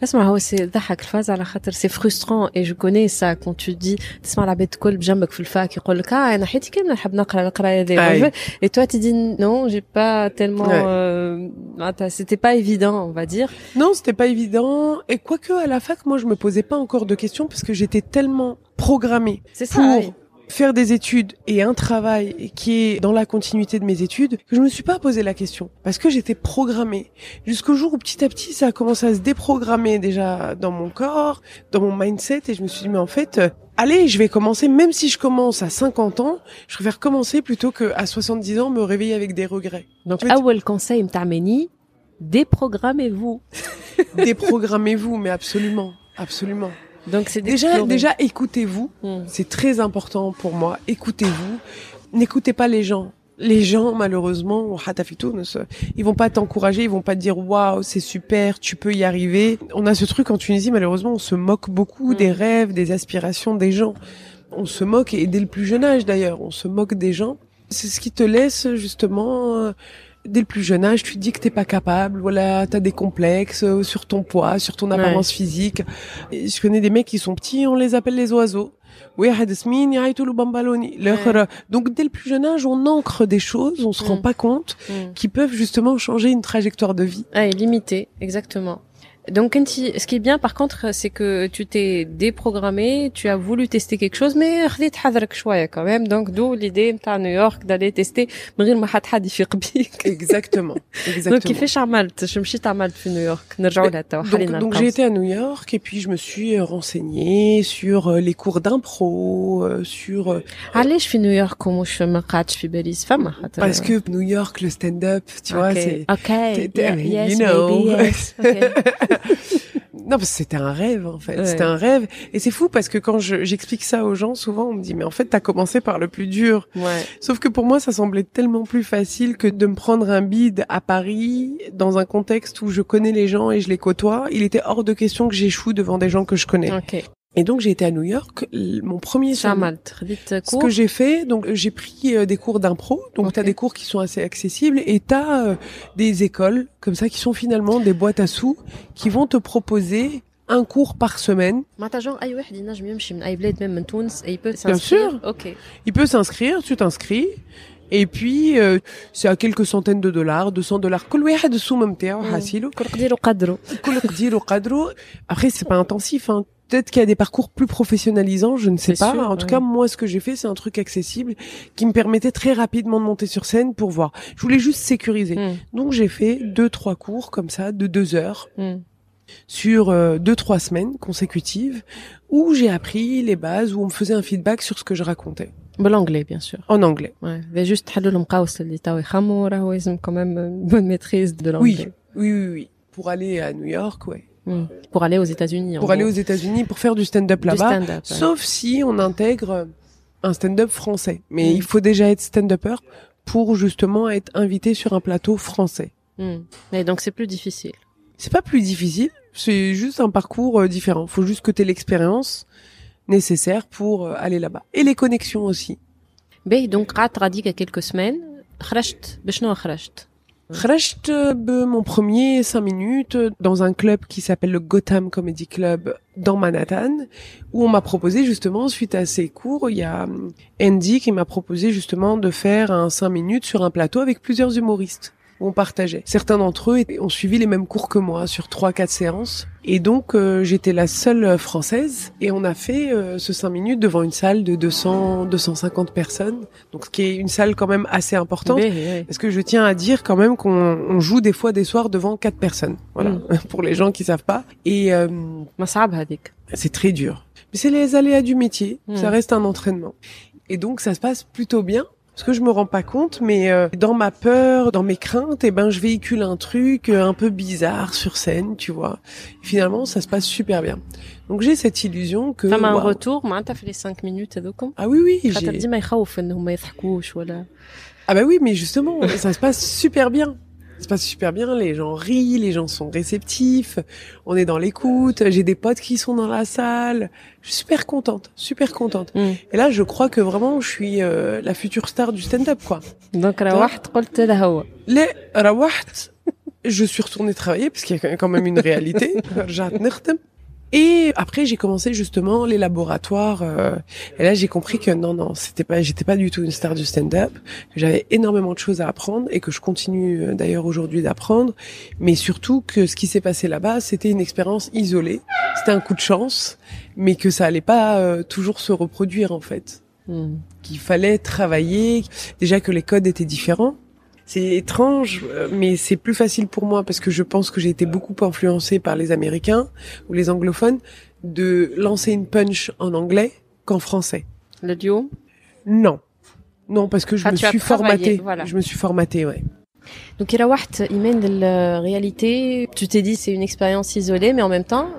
S3: اسمع هو سي ضحك الفاز على خاطر سي فرسترون اي جو كوني سا كون تو دي تسمع العباد الكل بجنبك في الفاك يقول لك اه انا حياتي كامله نحب نقرا القرايه
S2: أي.
S3: هذه اي توا تي نو جي با تellement
S2: Ouais.
S3: euh, معناتها c'était pas évident on va dire
S2: Non, c'était pas évident. Et quoique à la fac, moi je me posais pas encore de questions parce que j'étais tellement programmée
S3: c'est ça
S2: pour
S3: oui.
S2: faire des études et un travail qui est dans la continuité de mes études que je me suis pas posé la question parce que j'étais programmée jusqu'au jour où petit à petit ça a commencé à se déprogrammer déjà dans mon corps, dans mon mindset et je me suis dit mais en fait euh, allez, je vais commencer, même si je commence à 50 ans, je préfère commencer plutôt qu'à 70 ans me réveiller avec des regrets.
S3: Donc,
S2: ah ouais,
S3: le conseil m'tarmeni, déprogrammez-vous.
S2: déprogrammez-vous, mais absolument, absolument
S3: donc c'est
S2: Déjà déjà écoutez-vous
S3: Hmm.
S2: C'est très important pour moi. Écoutez-vous. N'écoutez pas les gens. Les gens, malheureusement, ils vont pas t'encourager, ils vont pas te dire waouh, c'est super, tu peux y arriver. On a ce truc en Tunisie, malheureusement, on se moque beaucoup
S3: Mm.
S2: des rêves, des aspirations des gens. On se moque, et dès le plus jeune âge d'ailleurs, on se moque des gens. C'est ce qui te laisse justement euh, dès le plus jeune âge, tu te dis que t'es pas capable, voilà, t'as des complexes euh, sur ton poids, sur ton apparence physique. Je connais des mecs qui sont petits, on les appelle les oiseaux. Donc dès le plus jeune âge, on ancre des choses, on se rend
S3: mm.
S2: pas compte,
S3: mm.
S2: qui peuvent justement changer une trajectoire de vie.
S3: Ah, et limiter, exactement. Donc, ce qui est bien, par contre, c'est que tu t'es déprogrammé, tu as voulu tester quelque chose, mais redit hadrak choix quand même. Donc, d'où l'idée à New York d'aller tester, mais ma hat Exactement.
S2: Exactement.
S3: Donc, il fait charmalt. Je me suis charmalt à New York.
S2: Donc, donc j'ai été à New York et puis je me suis euh, renseignée sur euh, les cours d'impro, euh, sur. Allez,
S3: je fais New York, comment je me catch, je Belize, femme.
S2: Parce que New York, le stand-up, tu vois, c'est.
S3: Ok.
S2: okay.
S3: Yeah, yes, you
S2: know.
S3: Maybe, yes. Okay.
S2: non, parce que c'était un rêve en fait,
S3: Ouais.
S2: c'était un rêve et c'est fou parce que quand je- j'explique ça aux gens, souvent on me dit mais en fait t'as commencé par le plus dur.
S3: Ouais.
S2: Sauf que pour moi ça semblait tellement plus facile que de me prendre un bide à Paris dans un contexte où je connais les gens et je les côtoie. Il était hors de question que j'échoue devant des gens que je connais.
S3: Ok.
S2: Et donc j'ai été à New York, mon premier
S3: summer.
S2: Ce que j'ai fait, donc euh, j'ai pris euh, des cours d'impro, donc
S3: okay.
S2: tu des cours qui sont assez accessibles et tu as euh, des écoles comme ça qui sont finalement des boîtes à sous qui vont te proposer un cours par semaine. Bien sûr.
S3: Okay.
S2: Il peut s'inscrire, tu t'inscris. Et puis, euh, c'est à quelques centaines de dollars, 200 dollars. Après, c'est pas intensif. Hein Peut-être qu'il y a des parcours plus professionnalisants, je ne sais
S3: C'est
S2: pas.
S3: sûr,
S2: en tout
S3: ouais.
S2: cas, moi, ce que j'ai fait, c'est un truc accessible qui me permettait très rapidement de monter sur scène pour voir. Je voulais juste sécuriser.
S3: Hmm.
S2: Donc j'ai fait deux trois cours comme ça de deux heures
S3: Hmm.
S2: sur euh, deux trois semaines consécutives où j'ai appris les bases où on me faisait un feedback sur ce que je racontais
S3: بالانجلي bien sûr
S2: en anglais.
S3: ouais mais juste تحلوا المقاوس اللي توا يخموا راهو لازم quand même une bonne maîtrise de
S2: Oui,
S3: l'anglais
S2: oui, oui, oui. Pour aller à New York, ouais.
S3: Hmm. pour aller aux États-Unis en
S2: Pour aller
S3: gros.
S2: aux États-Unis pour faire du stand-up
S3: Du
S2: là-bas.
S3: stand-up, ouais.
S2: Sauf si on intègre un stand-up français. Mais
S3: Mm.
S2: il faut déjà être stand-upper pour justement être invité sur un plateau français.
S3: Hmm. mais donc c'est plus difficile
S2: C'est pas plus difficile, c'est juste un parcours euh, différent. Faut juste que tu aies l'expérience nécessaire pour euh, aller là-bas. Et les connexions aussi.
S3: باهي donc قعدت غاديك quelques semaines خرجت بشنو خرجت
S2: Khrecht, euh, mon premier 5 minutes euh, dans un club qui s'appelle le Gotham Comedy Club dans Manhattan, où on m'a proposé justement, suite à ces cours, il y a hum, Andy qui m'a proposé justement de faire un 5 minutes sur un plateau avec plusieurs humoristes on partageait. Certains d'entre eux ont suivi les mêmes cours que moi sur trois, quatre séances. Et donc euh, j'étais la seule euh, française et on a fait euh, ce 5 minutes devant une salle de 200 250 personnes. Donc ce qui est une salle quand même assez importante
S3: Mais, oui.
S2: parce que je tiens à dire quand même qu'on on joue des fois des soirs devant quatre personnes. Voilà,
S3: mm.
S2: pour les gens qui savent pas et euh,
S3: hein,
S2: c'est très dur. Mais c'est les aléas du métier,
S3: mm.
S2: ça reste un entraînement. Et donc ça se passe plutôt bien Parce que je me rends pas compte, mais euh, dans ma peur, dans mes craintes, eh ben je véhicule un truc euh, un peu bizarre sur scène, tu vois. Et finalement, ça se passe super bien. Donc j'ai cette illusion que.
S3: فما
S2: waouh.
S3: retour معناتها في les 5 minutes هذوكم
S2: Ah oui oui.
S3: خاطر
S2: j'ai-
S3: ديما يخوف انهم ما يضحكوش ولا
S2: Ah bah oui, mais justement, ça se passe super bien. se passe super bien, les gens rient, les gens sont réceptifs, on est dans l'écoute, j'ai des potes qui sont dans la salle, je suis super contente, super contente. Et là, je crois que vraiment, je suis euh, la future star du stand-up, quoi. Donc, je suis retournée travailler parce qu'il y a quand même une réalité. Et après, j'ai commencé justement les laboratoires. Euh, et là, j'ai compris que non, non, c'était pas, j'étais pas du tout une star du stand-up. Que j'avais énormément de choses à apprendre et que je continue euh, d'ailleurs aujourd'hui d'apprendre. Mais surtout que ce qui s'est passé là-bas, c'était une expérience isolée. C'était un coup de chance, mais que ça allait pas euh, toujours se reproduire en fait.
S3: Hmm.
S2: Qu'il fallait travailler. Déjà que les codes étaient différents c'est étrange, euh, mais c'est plus facile pour moi parce que je pense que j'ai été beaucoup influencée par les Américains ou les anglophones de lancer une punch en anglais qu'en français.
S3: Le duo?
S2: Non. Non, parce que je
S3: ah,
S2: me suis formatée.
S3: Voilà.
S2: Je me suis formatée, ouais.
S3: Donc Irawaht, Imen, de la réalité, tu t'es dit c'est une expérience isolée, mais en même temps,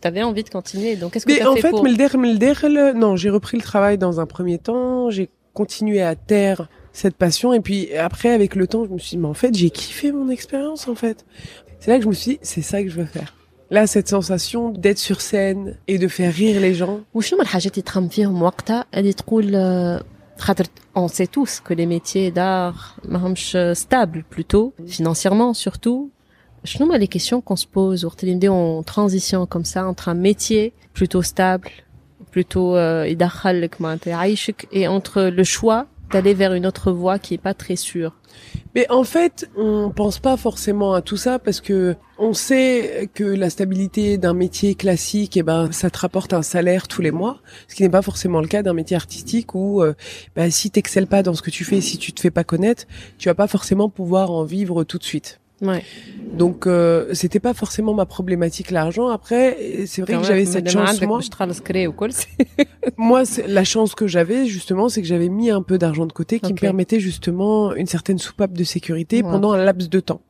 S3: t'avais envie de continuer. Donc qu'est-ce que t'as fait,
S2: fait
S3: pour...
S2: En fait, non, j'ai repris le travail dans un premier temps, j'ai continué à terre cette passion, et puis après, avec le temps, je me suis dit, mais en fait, j'ai kiffé mon expérience, en fait. C'est là que je me suis dit, c'est ça que je veux faire. Là, cette sensation d'être sur scène et de faire rire les gens.
S3: وشنو من الحاجات اللي تخمم فيهم وقتها اللي تقول آه، خاطر on sait tous que les métiers d'art ماهمش stables plutôt financièrement surtout شنو هما les questions qu'on se pose وقت اللي نبداو en transition comme ça entre un métier plutôt stable plutôt euh, يدخلك معناتها يعيشك et entre le choix d'aller vers une autre voie qui est pas très sûre
S2: Mais en fait, on pense pas forcément à tout ça parce que on sait que la stabilité d'un métier classique, eh ben, ça te rapporte un salaire tous les mois, ce qui n'est pas forcément le cas d'un métier artistique où, euh, ben, si t'excelles pas dans ce que tu fais, si tu te fais pas connaître, tu vas pas forcément pouvoir en vivre tout de suite.
S3: Ouais.
S2: Donc euh, c'était pas forcément ma problématique l'argent. Après, c'est vrai que j'avais cette chance moi. moi, la chance que j'avais justement, c'est que j'avais mis un peu d'argent de côté qui me permettait justement une certaine soupape de sécurité pendant un laps de temps.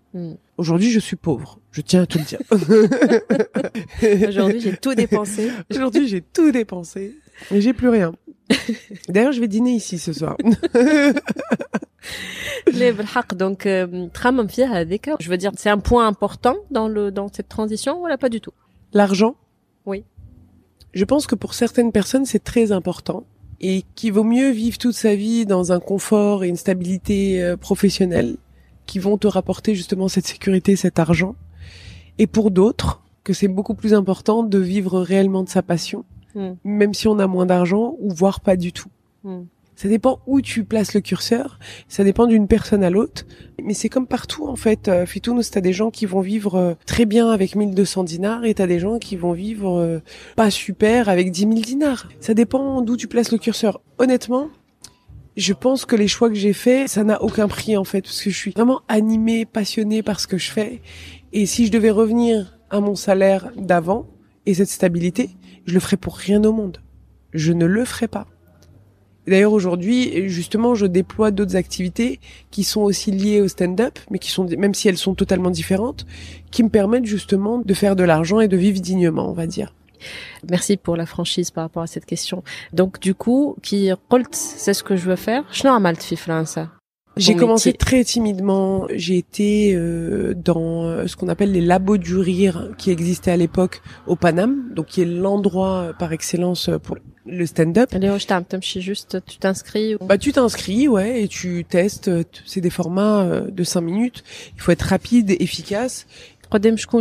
S2: Aujourd'hui, je suis pauvre. Je tiens à tout le dire.
S3: Aujourd'hui, j'ai tout dépensé.
S2: Aujourd'hui, j'ai tout dépensé. Mais j'ai plus rien. D'ailleurs, je vais dîner ici ce soir.
S3: donc euh, je veux dire c'est un point important dans le dans cette transition voilà pas du tout?
S2: L'argent?
S3: Oui.
S2: Je pense que pour certaines personnes c'est très important et qu'il vaut mieux vivre toute sa vie dans un confort et une stabilité euh, professionnelle qui vont te rapporter justement cette sécurité cet argent. Et pour d'autres que c'est beaucoup plus important de vivre réellement de sa passion.
S3: Hmm.
S2: même si on a moins d'argent ou voire pas du tout.
S3: Hmm.
S2: Ça dépend où tu places le curseur, ça dépend d'une personne à l'autre, mais c'est comme partout en fait. Euh, Fitounous, t'as des gens qui vont vivre euh, très bien avec 1200 dinars et t'as des gens qui vont vivre euh, pas super avec 10 000 dinars. Ça dépend d'où tu places le curseur. Honnêtement, je pense que les choix que j'ai faits, ça n'a aucun prix en fait, parce que je suis vraiment animée, passionnée par ce que je fais. Et si je devais revenir à mon salaire d'avant et cette stabilité, je le ferai pour rien au monde. Je ne le ferai pas. D'ailleurs, aujourd'hui, justement, je déploie d'autres activités qui sont aussi liées au stand-up, mais qui sont, même si elles sont totalement différentes, qui me permettent justement de faire de l'argent et de vivre dignement, on va dire.
S3: Merci pour la franchise par rapport à cette question. Donc, du coup, qui c'est ce que je veux faire? Je suis en mal
S2: de
S3: j'ai
S2: commencé très timidement. J'ai été euh, dans euh, ce qu'on appelle les labos du rire qui existaient à l'époque au Paname, donc qui est l'endroit euh, par excellence euh, pour le stand-up.
S3: Oh, juste, tu t'inscris
S2: Bah tu t'inscris, ouais, et tu testes. C'est des formats de 5 minutes. Il faut être rapide, efficace.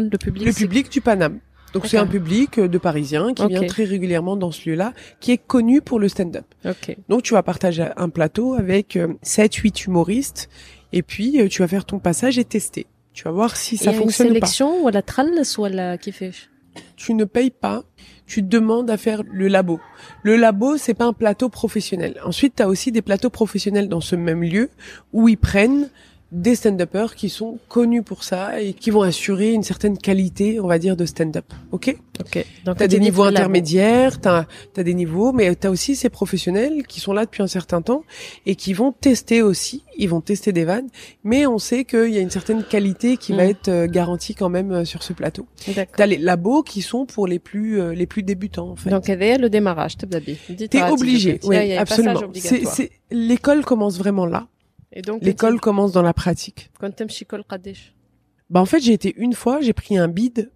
S3: le public.
S2: Le public du Paname. Donc c'est un public euh, de Parisiens qui vient très régulièrement dans ce lieu-là, qui est connu pour le stand-up.
S3: Okay.
S2: Donc tu vas partager un plateau avec euh, 7-8 humoristes, et puis euh, tu vas faire ton passage et tester. Tu vas voir si ça
S3: et fonctionne une
S2: sélection, ou
S3: la tralles ou la kiffèche
S2: tu ne payes pas, tu demandes à faire le labo. Le labo, c'est pas un plateau professionnel. Ensuite, tu as aussi des plateaux professionnels dans ce même lieu où ils prennent des stand-uppers qui sont connus pour ça et qui vont assurer une certaine qualité, on va dire, de stand-up. Ok?
S3: Ok. Donc
S2: t'as des niveaux intermédiaires, t'as as des niveaux, mais t'as aussi ces professionnels qui sont là depuis un certain temps et qui vont tester aussi. Ils vont tester des vannes, mais on sait qu'il y a une certaine qualité qui va être euh, garantie quand même euh, sur ce plateau. T'as les labos qui sont pour les plus euh, les plus débutants. En fait.
S3: Donc elle le démarrage,
S2: t'es obligé. Oui, absolument. L'école commence vraiment là.
S3: Et donc
S2: l'école commence dans la pratique.
S3: Quand
S2: Bah en fait, j'ai été une fois, j'ai pris un bide.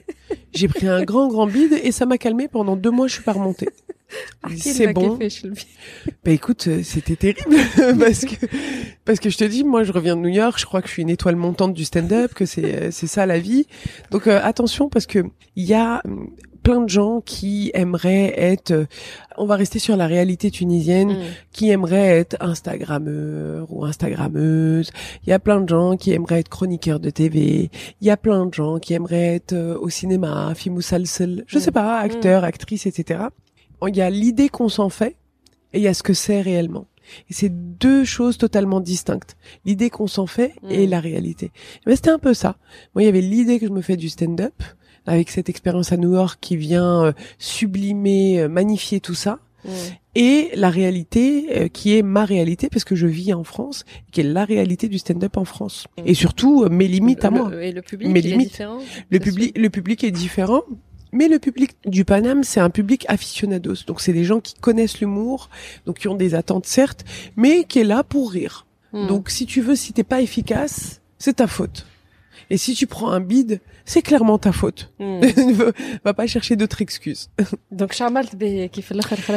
S2: j'ai pris un grand grand bide et ça m'a calmé pendant deux mois, je suis pas remontée. c'est bon. Bah écoute, euh, c'était terrible parce que parce que je te dis, moi je reviens de New York, je crois que je suis une étoile montante du stand-up, que c'est euh, c'est ça la vie. Donc euh, attention parce que il y a plein de gens qui aimeraient être, euh, on va rester sur la réalité tunisienne,
S3: Mm.
S2: qui aimeraient être Instagrammeur ou Instagrammeuse. Il y a plein de gens qui aimeraient être chroniqueurs de TV. Il y a plein de gens qui aimeraient être euh, au cinéma, film ou salsel, je
S3: Mm.
S2: sais pas, acteur, actrice, etc. Il y a l'idée qu'on s'en fait et il y a ce que c'est réellement. Et c'est deux choses totalement distinctes. L'idée qu'on s'en fait et
S3: Mm.
S2: la réalité. Mais c'était un peu ça. Moi, il y avait l'idée que je me fais du stand-up avec cette expérience à New York qui vient euh, sublimer, euh, magnifier tout ça
S3: Mm.
S2: et la réalité euh, qui est ma réalité parce que je vis en France, qui est la réalité du stand-up en France.
S3: Mm.
S2: Et surtout euh, mes limites à
S3: Le-
S2: moi.
S3: Et le public,
S2: Mes
S3: il est
S2: limites.
S3: différent.
S2: Le public, le public est différent. Mais le public du Paname, c'est un public aficionados. Donc c'est des gens qui connaissent l'humour, donc qui ont des attentes certes, mais qui est là pour rire.
S3: Mm.
S2: Donc si tu veux, si t'es pas efficace, c'est ta faute. Et si tu prends un bide, c'est clairement ta faute.
S3: Hmm.
S2: Va pas chercher d'autres excuses.
S3: Donc Charmal qui fait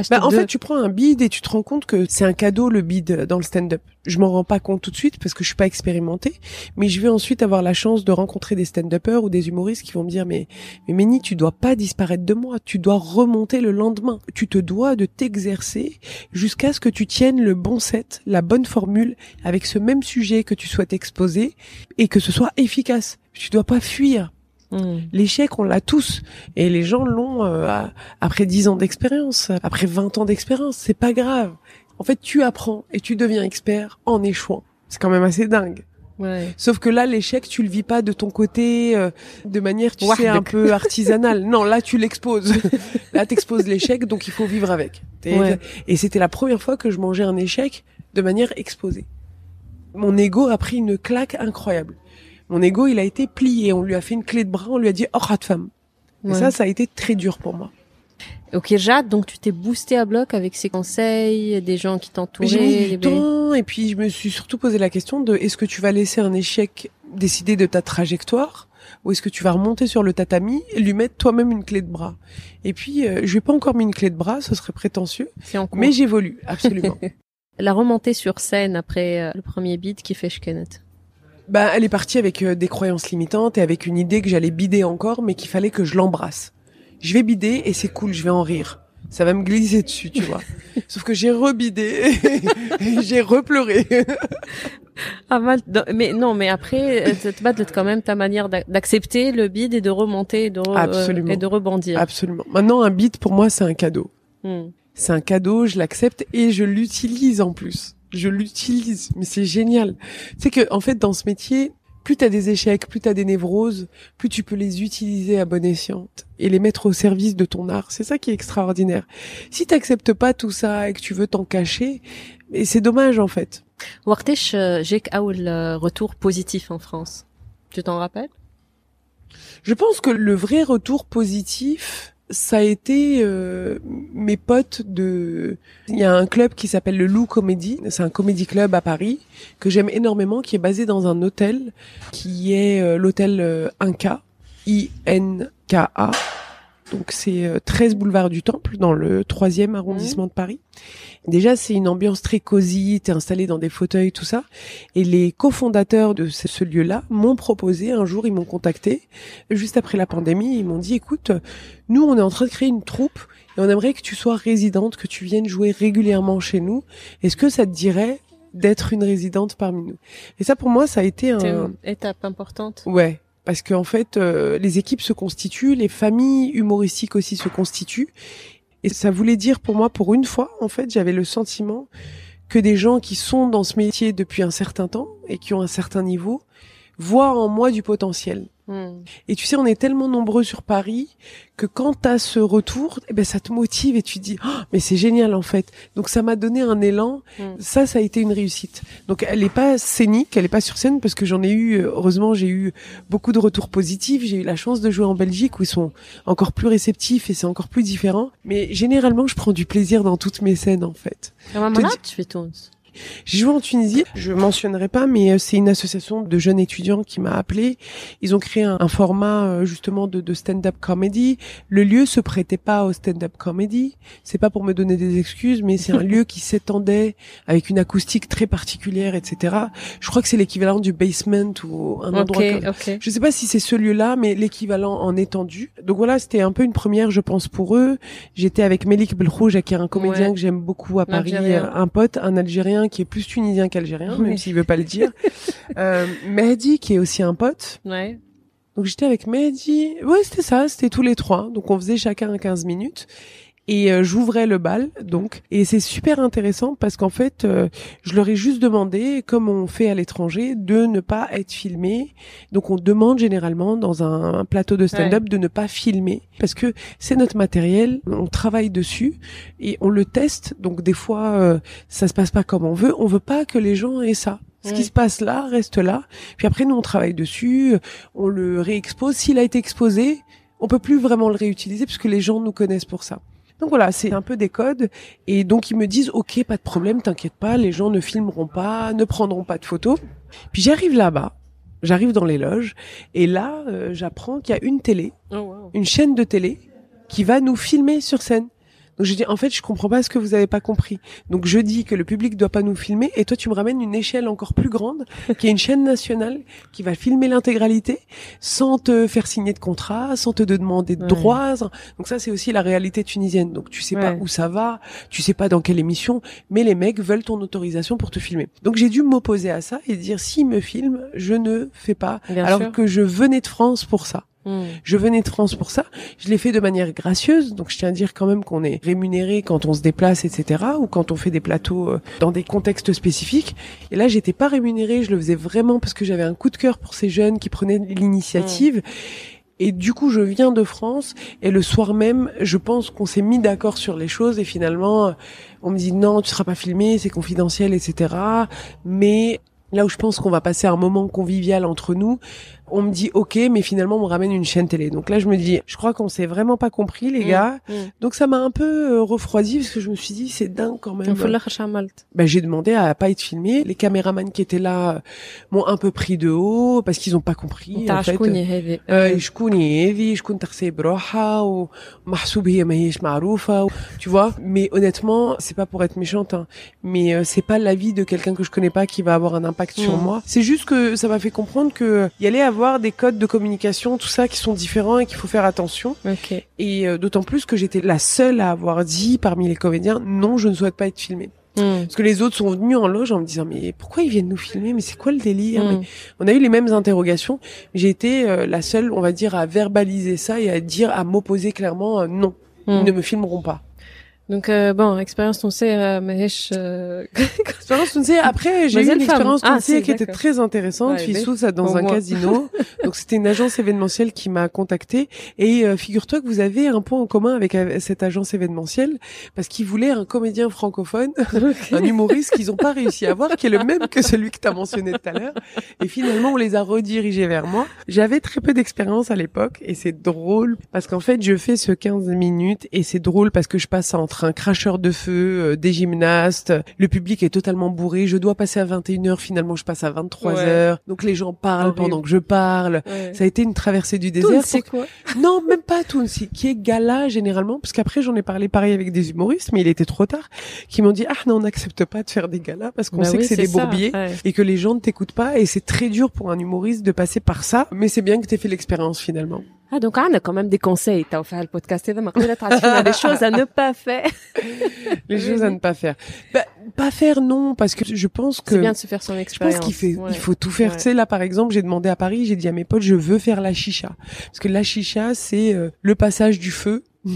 S2: Bah, en fait, tu prends un bide et tu te rends compte que c'est un cadeau le bide dans le stand-up. Je m'en rends pas compte tout de suite parce que je suis pas expérimentée, mais je vais ensuite avoir la chance de rencontrer des stand-uppers ou des humoristes qui vont me dire mais mais Méni, tu dois pas disparaître de moi, tu dois remonter le lendemain. Tu te dois de t'exercer jusqu'à ce que tu tiennes le bon set, la bonne formule avec ce même sujet que tu souhaites exposer et que ce soit efficace. Tu dois pas fuir
S3: Hmm.
S2: L'échec, on l'a tous. Et les gens l'ont euh, après 10 ans d'expérience, après 20 ans d'expérience. C'est pas grave. En fait, tu apprends et tu deviens expert en échouant. C'est quand même assez dingue.
S3: Ouais.
S2: Sauf que là, l'échec, tu le vis pas de ton côté, euh, de manière, tu sais, un peu artisanale. non, là, tu l'exposes. là, t'exposes l'échec, donc il faut vivre avec.
S3: Ouais.
S2: Et c'était la première fois que je mangeais un échec de manière exposée. Mon ego a pris une claque incroyable. Mon ego, il a été plié. On lui a fait une clé de bras. On lui a dit, oh, rat de femme. Et ça, ça a été très dur pour moi.
S3: Ok, Jade, donc tu t'es boosté à bloc avec ces conseils, des gens qui t'entouraient.
S2: J'ai mis du
S3: les-
S2: temps et puis je me suis surtout posé la question de est-ce que tu vas laisser un échec décider de ta trajectoire ou est-ce que tu vas remonter sur le tatami et lui mettre toi-même une clé de bras? Et puis euh, je lui ai pas encore mis une clé de bras, ce serait prétentieux,
S3: en
S2: mais j'évolue absolument.
S3: La remontée sur scène après euh, le premier beat qui fait Shkenet.
S2: Bah elle est partie avec euh, des croyances limitantes et avec une idée que j'allais bider encore mais qu'il fallait que je l'embrasse. Je vais bider et c'est cool, je vais en rire. Ça va me glisser dessus, tu vois. Sauf que j'ai rebidé et j'ai repleuré.
S3: Ah mal. Mais non, mais après, euh, te battre quand même ta manière d'ac- d'accepter le bid et de remonter et de, re-
S2: Absolument.
S3: euh, et de rebondir.
S2: Absolument. Maintenant un beat pour moi c'est un cadeau.
S3: Hmm.
S2: C'est un cadeau, je l'accepte et je l'utilise en plus je l'utilise, mais c'est génial. C'est que en fait dans ce métier, plus tu as des échecs, plus tu as des névroses, plus tu peux les utiliser à bon escient et les mettre au service de ton art. C'est ça qui est extraordinaire. Si t'acceptes pas tout ça et que tu veux t'en cacher, mais c'est dommage en fait.
S3: Wartesh, euh, j'ai le euh, retour positif en France. Tu t'en rappelles?
S2: Je pense que le vrai retour positif, ça a été euh, mes potes de. Il y a un club qui s'appelle le Loup Comedy. C'est un comédie club à Paris que j'aime énormément, qui est basé dans un hôtel qui est euh, l'hôtel euh, Inca, I-N-K-A. Donc c'est euh, 13 boulevard du Temple dans le troisième arrondissement de Paris. Déjà c'est une ambiance très cosy, t'es installé dans des fauteuils, tout ça. Et les cofondateurs de ce, ce lieu-là m'ont proposé, un jour ils m'ont contacté, juste après la pandémie, ils m'ont dit écoute, nous on est en train de créer une troupe et on aimerait que tu sois résidente, que tu viennes jouer régulièrement chez nous. Est-ce que ça te dirait d'être une résidente parmi nous? Et ça pour moi ça a été un...
S3: une étape importante.
S2: Ouais, parce qu'en fait, euh, les équipes se constituent, les familles humoristiques aussi se constituent. Et ça voulait dire pour moi, pour une fois, en fait, j'avais le sentiment que des gens qui sont dans ce métier depuis un certain temps et qui ont un certain niveau voient en moi du potentiel. Et tu sais, on est tellement nombreux sur Paris que quand tu as ce retour, eh ben, ça te motive et tu dis, oh, mais c'est génial en fait. Donc ça m'a donné un élan. Ça, ça a été une réussite. Donc elle n'est pas scénique, elle n'est pas sur scène parce que j'en ai eu, euh, heureusement, j'ai eu beaucoup de retours positifs. J'ai eu la chance de jouer en Belgique où ils sont encore plus réceptifs et c'est encore plus différent. Mais généralement, je prends du plaisir dans toutes mes scènes en fait.
S3: Ja,
S2: maar
S3: man
S2: te...
S3: hat Twitter uns.
S2: J'ai joué en Tunisie, je mentionnerai pas, mais euh, c'est une association de jeunes étudiants qui m'a appelé. Ils ont créé un, un format euh, justement de, de stand-up comedy. Le lieu se prêtait pas au stand-up comedy. C'est pas pour me donner des excuses, mais c'est un lieu qui s'étendait avec une acoustique très particulière, etc. Je crois que c'est l'équivalent du basement ou un endroit
S3: Ok,
S2: comme
S3: ok.
S2: je sais pas si c'est ce lieu-là, mais l'équivalent en étendu. Donc voilà, c'était un peu une première, je pense, pour eux. J'étais avec Melik Belkhouj, qui est un comédien
S3: Ouais.
S2: que j'aime beaucoup à Paris, euh, un pote, un Algérien qui est plus tunisien qu'algérien, même s'il veut pas le dire. euh, Mehdi, qui est aussi un pote.
S3: Ouais.
S2: Donc j'étais avec Mehdi. Ouais, c'était ça, c'était tous les trois. Donc on faisait chacun 15 minutes. Et euh, j'ouvrais le bal, donc. Et c'est super intéressant parce qu'en fait, euh, je leur ai juste demandé, comme on fait à l'étranger, de ne pas être filmé. Donc on demande généralement dans un, un plateau de stand-up de ne pas filmer parce que c'est notre matériel, on travaille dessus et on le teste. Donc des fois, euh, ça se passe pas comme on veut. On veut pas que les gens aient ça. Ce qui se passe là reste là. Puis après, nous on travaille dessus, on le réexpose. S'il a été exposé, on peut plus vraiment le réutiliser puisque les gens nous connaissent pour ça. Donc voilà, c'est un peu des codes. Et donc ils me disent, ok, pas de problème, t'inquiète pas, les gens ne filmeront pas, ne prendront pas de photos. Puis j'arrive là-bas J'arrive dans les loges et là, euh, j'apprends qu'il y a une télé,
S3: Oh, wow.
S2: une chaîne de télé qui va nous filmer sur scène. Donc je dis en fait je comprends pas ce que vous avez pas compris. Donc je dis que le public doit pas nous filmer et toi tu me ramènes une échelle encore plus grande qui est une chaîne nationale qui va filmer l'intégralité sans te faire signer de contrat, sans te demander de
S3: Ouais.
S2: droits. Donc ça c'est aussi la réalité tunisienne. Donc tu sais pas où ça va, tu sais pas dans quelle émission, mais les mecs veulent ton autorisation pour te filmer. Donc j'ai dû m'opposer à ça et dire s'ils me filment, je ne fais pas
S3: Bien
S2: alors
S3: sûr.
S2: que je venais de France pour ça.
S3: Hmm.
S2: Je venais de France pour ça. Je l'ai fait de manière gracieuse, donc je tiens à dire quand même qu'on est rémunéré quand on se déplace, etc., ou quand on fait des plateaux euh, dans des contextes spécifiques. Et là, j'étais pas rémunérée, je le faisais vraiment parce que j'avais un coup de cœur pour ces jeunes qui prenaient l'initiative. Et du coup, je viens de France et le soir même, je pense qu'on s'est mis d'accord sur les choses et finalement, on me dit non, tu seras pas filmé, c'est confidentiel, etc. Mais là où je pense qu'on va passer un moment convivial entre nous, on me dit ok, mais finalement on me ramène une chaîne télé. Donc là je me dis, je crois qu'on s'est vraiment pas compris les gars. Donc ça m'a un peu euh, refroidi parce que je me suis dit c'est dingue quand même. Bah, j'ai demandé à pas être filmé. Les caméramans qui étaient là euh, m'ont un peu pris de haut parce qu'ils ont pas compris. tu vois. Mais honnêtement, c'est pas pour être méchante, hein. mais euh, c'est pas l'avis de quelqu'un que je connais pas qui va avoir un impact sur moi. C'est juste que ça m'a fait comprendre que y allait avoir des codes de communication tout ça qui sont différents et qu'il faut faire attention et euh, d'autant plus que j'étais la seule à avoir dit parmi les comédiens non je ne souhaite pas être filmée
S3: Hmm.
S2: parce que les autres sont venus en loge en me disant mais pourquoi ils viennent nous filmer? Mais c'est quoi le délire? Mais
S3: Hmm.
S2: on a eu les mêmes interrogations. J'ai été euh, la seule, on va dire, à verbaliser ça et à dire, à m'opposer clairement, euh, non,
S3: Hmm.
S2: ils ne me filmeront pas.
S3: Donc euh, bon, expérience Tounsé, euh, Mahesh. Euh...
S2: expérience Tounsé. Après, j'ai eu une expérience Tounsé
S3: ah,
S2: qui était très intéressante.
S3: J'ai
S2: sous
S3: ça
S2: dans un casino. Donc c'était une agence événementielle qui m'a contactée. Et euh, figure-toi que vous avez un point en commun avec euh, cette agence événementielle parce qu'ils voulaient un comédien francophone, un humoriste qu'ils n'ont pas réussi à avoir, qui est le même que celui que tu as mentionné tout à l'heure. Et finalement, on les a redirigés vers moi. J'avais très peu d'expérience à l'époque et c'est drôle parce qu'en fait, je fais ce 15 minutes et c'est drôle parce que je passe entre un cracheur de feu, euh, des gymnastes, le public est totalement bourré, je dois passer à 21h, finalement je passe à 23h. Donc les gens parlent
S3: Horrible.
S2: pendant que je parle.
S3: Ouais.
S2: Ça a été une traversée du désert.
S3: c'est
S2: pour-
S3: quoi
S2: Non, même pas Tounsi, qui est gala généralement, parce qu'après j'en ai parlé pareil avec des humoristes, mais il était trop tard, qui m'ont dit ah non on n'accepte pas de faire des galas parce qu'on
S3: Bah
S2: sait
S3: oui,
S2: que c'est des
S3: ça.
S2: bourbiers
S3: Ouais.
S2: et que les gens ne t'écoutent pas et c'est très dur pour un humoriste de passer par ça, mais c'est bien que t'aies fait l'expérience finalement.
S3: Ah, donc, on a quand même des conseils. T'as offert le podcast et des choses à ne pas faire.
S2: Les choses à ne pas faire. Bah, pas faire, non, parce que je pense que.
S3: C'est bien de se faire son expérience.
S2: Je pense qu'il fait, il faut tout faire. Tu sais, là, par exemple, j'ai demandé à Paris, j'ai dit à mes potes, je veux faire la chicha. Parce que la chicha, c'est euh, le passage du feu.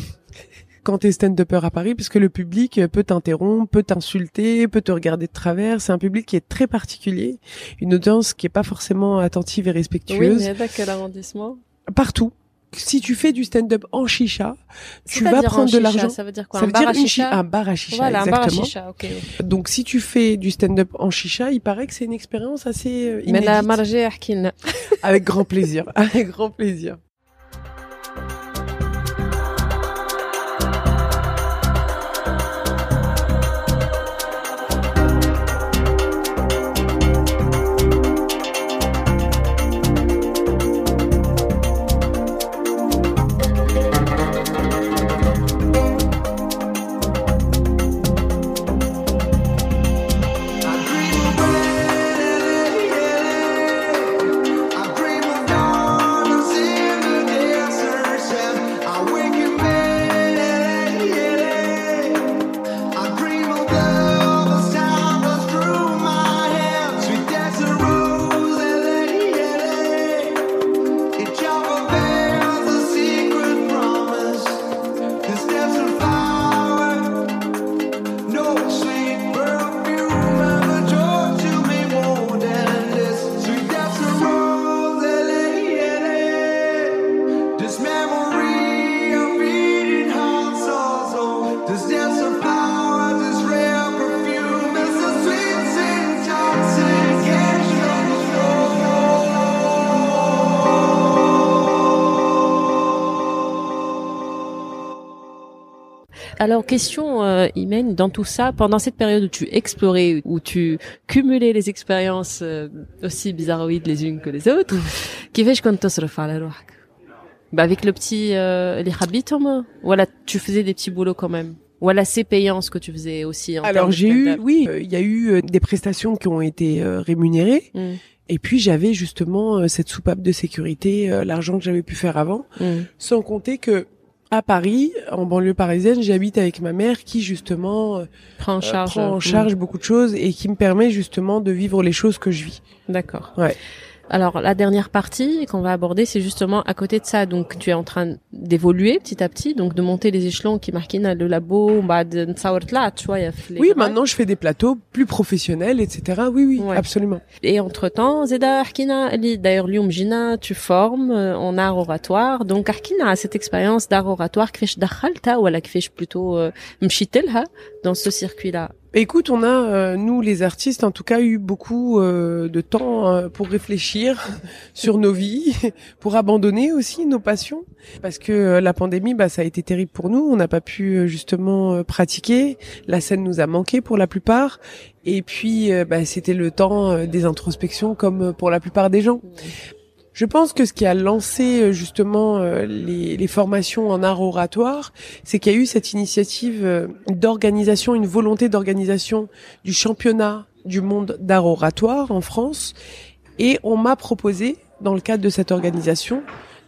S2: quand t'es stand-upper à Paris, puisque le public euh, peut t'interrompre, peut t'insulter, peut te regarder de travers. C'est un public qui est très particulier, une audience qui est pas forcément attentive et respectueuse.
S3: Oui, mais à quel arrondissement
S2: Partout si tu fais du stand-up en chicha, tu vas prendre de l'argent.
S3: Ça veut dire quoi
S2: Ça
S3: un
S2: veut
S3: bar
S2: dire une
S3: chicha
S2: un bar à chicha.
S3: Voilà,
S2: exactement. Donc si tu fais du stand-up en chicha, il paraît que c'est une expérience assez euh, inédite.
S3: Mais la
S2: Avec grand plaisir. Avec grand plaisir.
S3: Alors, question, euh, Imen, dans tout ça, pendant cette période où tu explorais, où tu cumulais les expériences euh, aussi bizarroïdes les unes que les autres, كيفاش كنت تصرف على روحك bah avec le petit euh, les habits voilà tu faisais des petits boulots quand même voilà c'est payant ce que tu faisais aussi en
S2: Alors
S3: termes de
S2: j'ai eu,
S3: stand-up.
S2: oui, euh, il y a eu euh, des prestations qui ont été euh, rémunérées.
S3: Mm,
S2: Et puis j'avais justement euh, cette soupape de sécurité, euh, l'argent que j'avais pu faire avant.
S3: mm.
S2: Sans compter que à Paris, en banlieue parisienne, j'habite avec ma mère qui justement euh,
S3: prends en charge
S2: prend en
S3: mm.
S2: charge beaucoup de choses et qui me permet justement de vivre les choses que je vis.
S3: D'accord.
S2: Ouais.
S3: Alors la dernière partie qu'on va aborder, c'est justement à côté de ça. Donc tu es en train d'évoluer petit à petit, donc de monter les échelons qui marquent le labo, bah de tu vois.
S2: Oui, maintenant je fais des plateaux plus professionnels, etc. Oui, oui, absolument.
S3: Et entre temps, Zeda Arkina, d'ailleurs Liumjina, tu formes euh, en art oratoire. Donc Arkina a cette expérience d'art oratoire, kfish dakhalta ou la kfish plutôt euh, mchitelha dans ce circuit-là.
S2: Écoute, on a, euh, nous les artistes, en tout cas, eu beaucoup euh, de temps euh, pour réfléchir sur nos vies, pour abandonner aussi nos passions, parce que euh, la pandémie, bah, ça a été terrible pour nous. On n'a pas pu euh, justement euh, pratiquer. La scène nous a manqué pour la plupart. Et puis, bah, c'était le temps des introspections, comme pour la plupart des gens. Je pense que ce qui a lancé euh, justement euh, les, formations en art oratoire, c'est qu'il y a eu cette initiative euh, d'organisation, une volonté d'organisation du championnat du monde d'art oratoire en France. Et on m'a proposé, dans le cadre de cette organisation,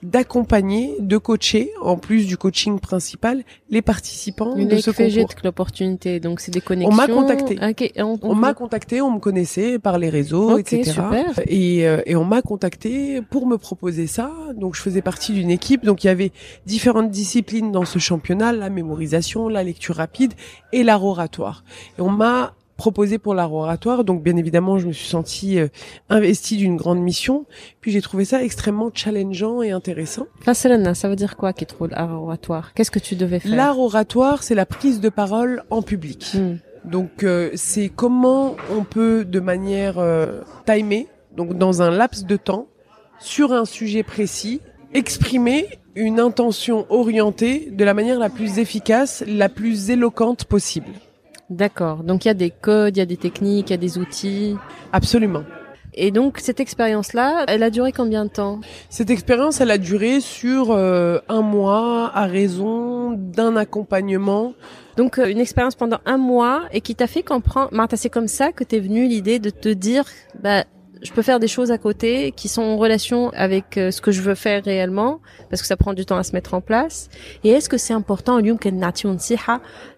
S2: d'accompagner, de coacher, en plus du coaching principal, les participants
S3: Une
S2: de ce concours.
S3: que l'opportunité, donc c'est des connexions.
S2: m'a contacté.
S3: On,
S2: On m'a contacté, on me connaissait par les réseaux, etc.
S3: super.
S2: Et, euh, et on m'a contacté pour me proposer ça. Donc je faisais partie d'une équipe. Donc il y avait différentes disciplines dans ce championnat la mémorisation, la lecture rapide et l'art oratoire. Et on m'a proposé pour l'art oratoire. Donc bien évidemment, je me suis sentie euh, investie d'une grande mission. Puis j'ai trouvé ça extrêmement challengeant et intéressant.
S3: Faselena, ça veut dire quoi qui trop l'art oratoire? Qu'est-ce que tu devais faire?
S2: L'art oratoire, c'est la prise de parole en public.
S3: Hmm.
S2: Donc euh, c'est comment on peut de manière euh, timée, donc dans un laps de temps, sur un sujet précis, exprimer une intention orientée de la manière la plus efficace, la plus éloquente possible.
S3: D'accord. Donc il y a des codes, il y a des techniques, il y a des outils.
S2: Absolument.
S3: Et donc cette expérience-là, elle a duré combien de temps?
S2: Cette expérience, elle a duré sur euh, un mois à raison d'un accompagnement.
S3: Donc euh, une expérience pendant un mois et qui t'a fait comprendre. Martha, c'est comme ça que t'es venue l'idée de te dire, bah je peux faire des choses à côté qui sont en relation avec euh, ce que je veux faire réellement parce que ça prend du temps à se mettre en place. Et est-ce que c'est important au lieu que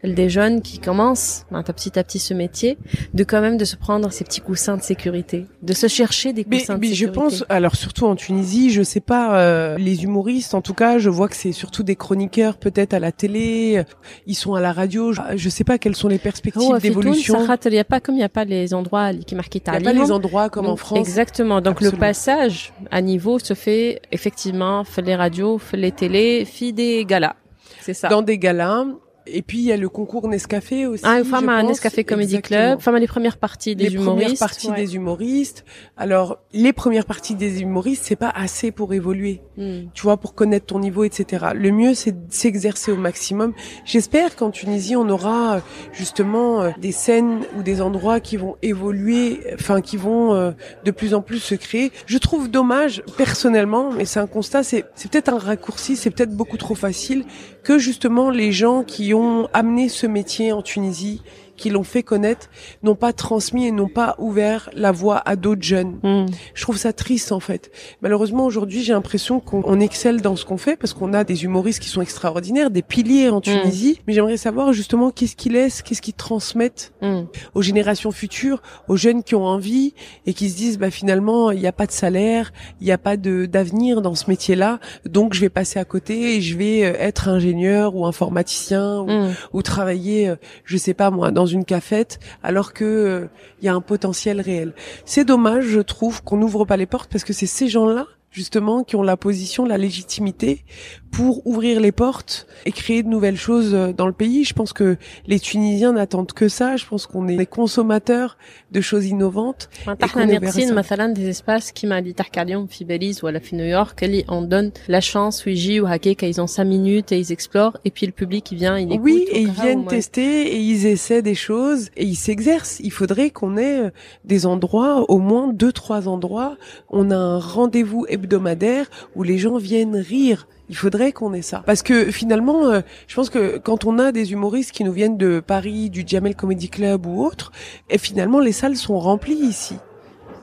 S3: des jeunes qui commencent ben, petit à petit ce métier de quand même de se prendre ces petits coussins de sécurité de se chercher des coussins
S2: mais,
S3: de
S2: mais
S3: sécurité?
S2: je pense alors surtout en Tunisie je sais pas euh, les humoristes en tout cas je vois que c'est surtout des chroniqueurs peut-être à la télé euh, ils sont à la radio je, euh, je sais pas quelles sont les perspectives
S3: oh,
S2: d'évolution.
S3: Il n'y a pas comme il n'y a pas les endroits qui marquent
S2: il n'y a pas les endroits comme en France
S3: Exactement. Donc
S2: Absolument.
S3: le passage à niveau se fait effectivement fait les radios, fait les télés, fait des galas. C'est ça.
S2: Dans des galas. Et puis il y a le concours Nescafé aussi.
S3: ah, femme à. Nescafé Comedy
S2: Exactement.
S3: Club, femme à les premières parties des
S2: les
S3: humoristes.
S2: premières parties
S3: ouais.
S2: des humoristes. Alors, les premières parties des humoristes, c'est pas assez pour évoluer.
S3: Hmm.
S2: tu vois, pour connaître ton niveau, etc. Le mieux, c'est de s'exercer au maximum. J'espère qu'en Tunisie, on aura euh, justement euh, des scènes ou des endroits qui vont évoluer, enfin, qui vont euh, de plus en plus se créer. Je trouve dommage, personnellement, mais c'est un constat, c'est peut-être un raccourci, c'est peut-être beaucoup trop facile, que justement les gens qui ont amené ce métier en Tunisie, qui l'ont fait connaître, n'ont pas transmis et n'ont pas ouvert la voie à d'autres jeunes.
S3: Hmm.
S2: Je trouve ça triste en fait. Malheureusement aujourd'hui j'ai l'impression qu'on on excelle dans ce qu'on fait parce qu'on a des humoristes qui sont extraordinaires, des piliers en Tunisie. Mais j'aimerais savoir justement qu'est-ce qu'ils laissent, qu'est-ce qu'ils transmettent
S3: Hmm.
S2: aux générations futures, aux jeunes qui ont envie et qui se disent bah finalement il n'y a pas de salaire, il n'y a pas de d'avenir dans ce métier-là, donc je vais passer à côté et je vais euh, être ingénieur ou informaticien ou,
S3: Hmm.
S2: ou travailler, euh, je sais pas moi, dans une cafette, alors que euh, il y a un potentiel réel. C'est dommage, je trouve, qu'on n'ouvre pas les portes parce que c'est ces gens-là justement qui ont la position, la légitimité pour ouvrir les portes et créer de nouvelles choses euh, dans le pays. Je pense que les Tunisiens n'attendent que ça. Je pense qu'on est des consommateurs de choses innovantes.
S3: احنا ناقصين مثلا des espaces qui m'a dit تحكي عليهم في باريس ولا في نيويورك اللي on donne la chance ويجيو هكاك ils ont cinq minutes et ils explorent et puis le public il vient il écoute
S2: Oui, et ils viennent tester et ils essaient des choses et ils s'exercent. Il faudrait qu'on ait euh, des endroits, au moins deux, trois endroits. On a un rendez-vous hebdomadaire où les gens viennent rire. Il faudrait qu'on ait ça. Parce que finalement, euh, je pense que quand on a des humoristes qui nous viennent de Paris, du Jamel Comedy Club ou autre, et finalement les salles sont remplies ici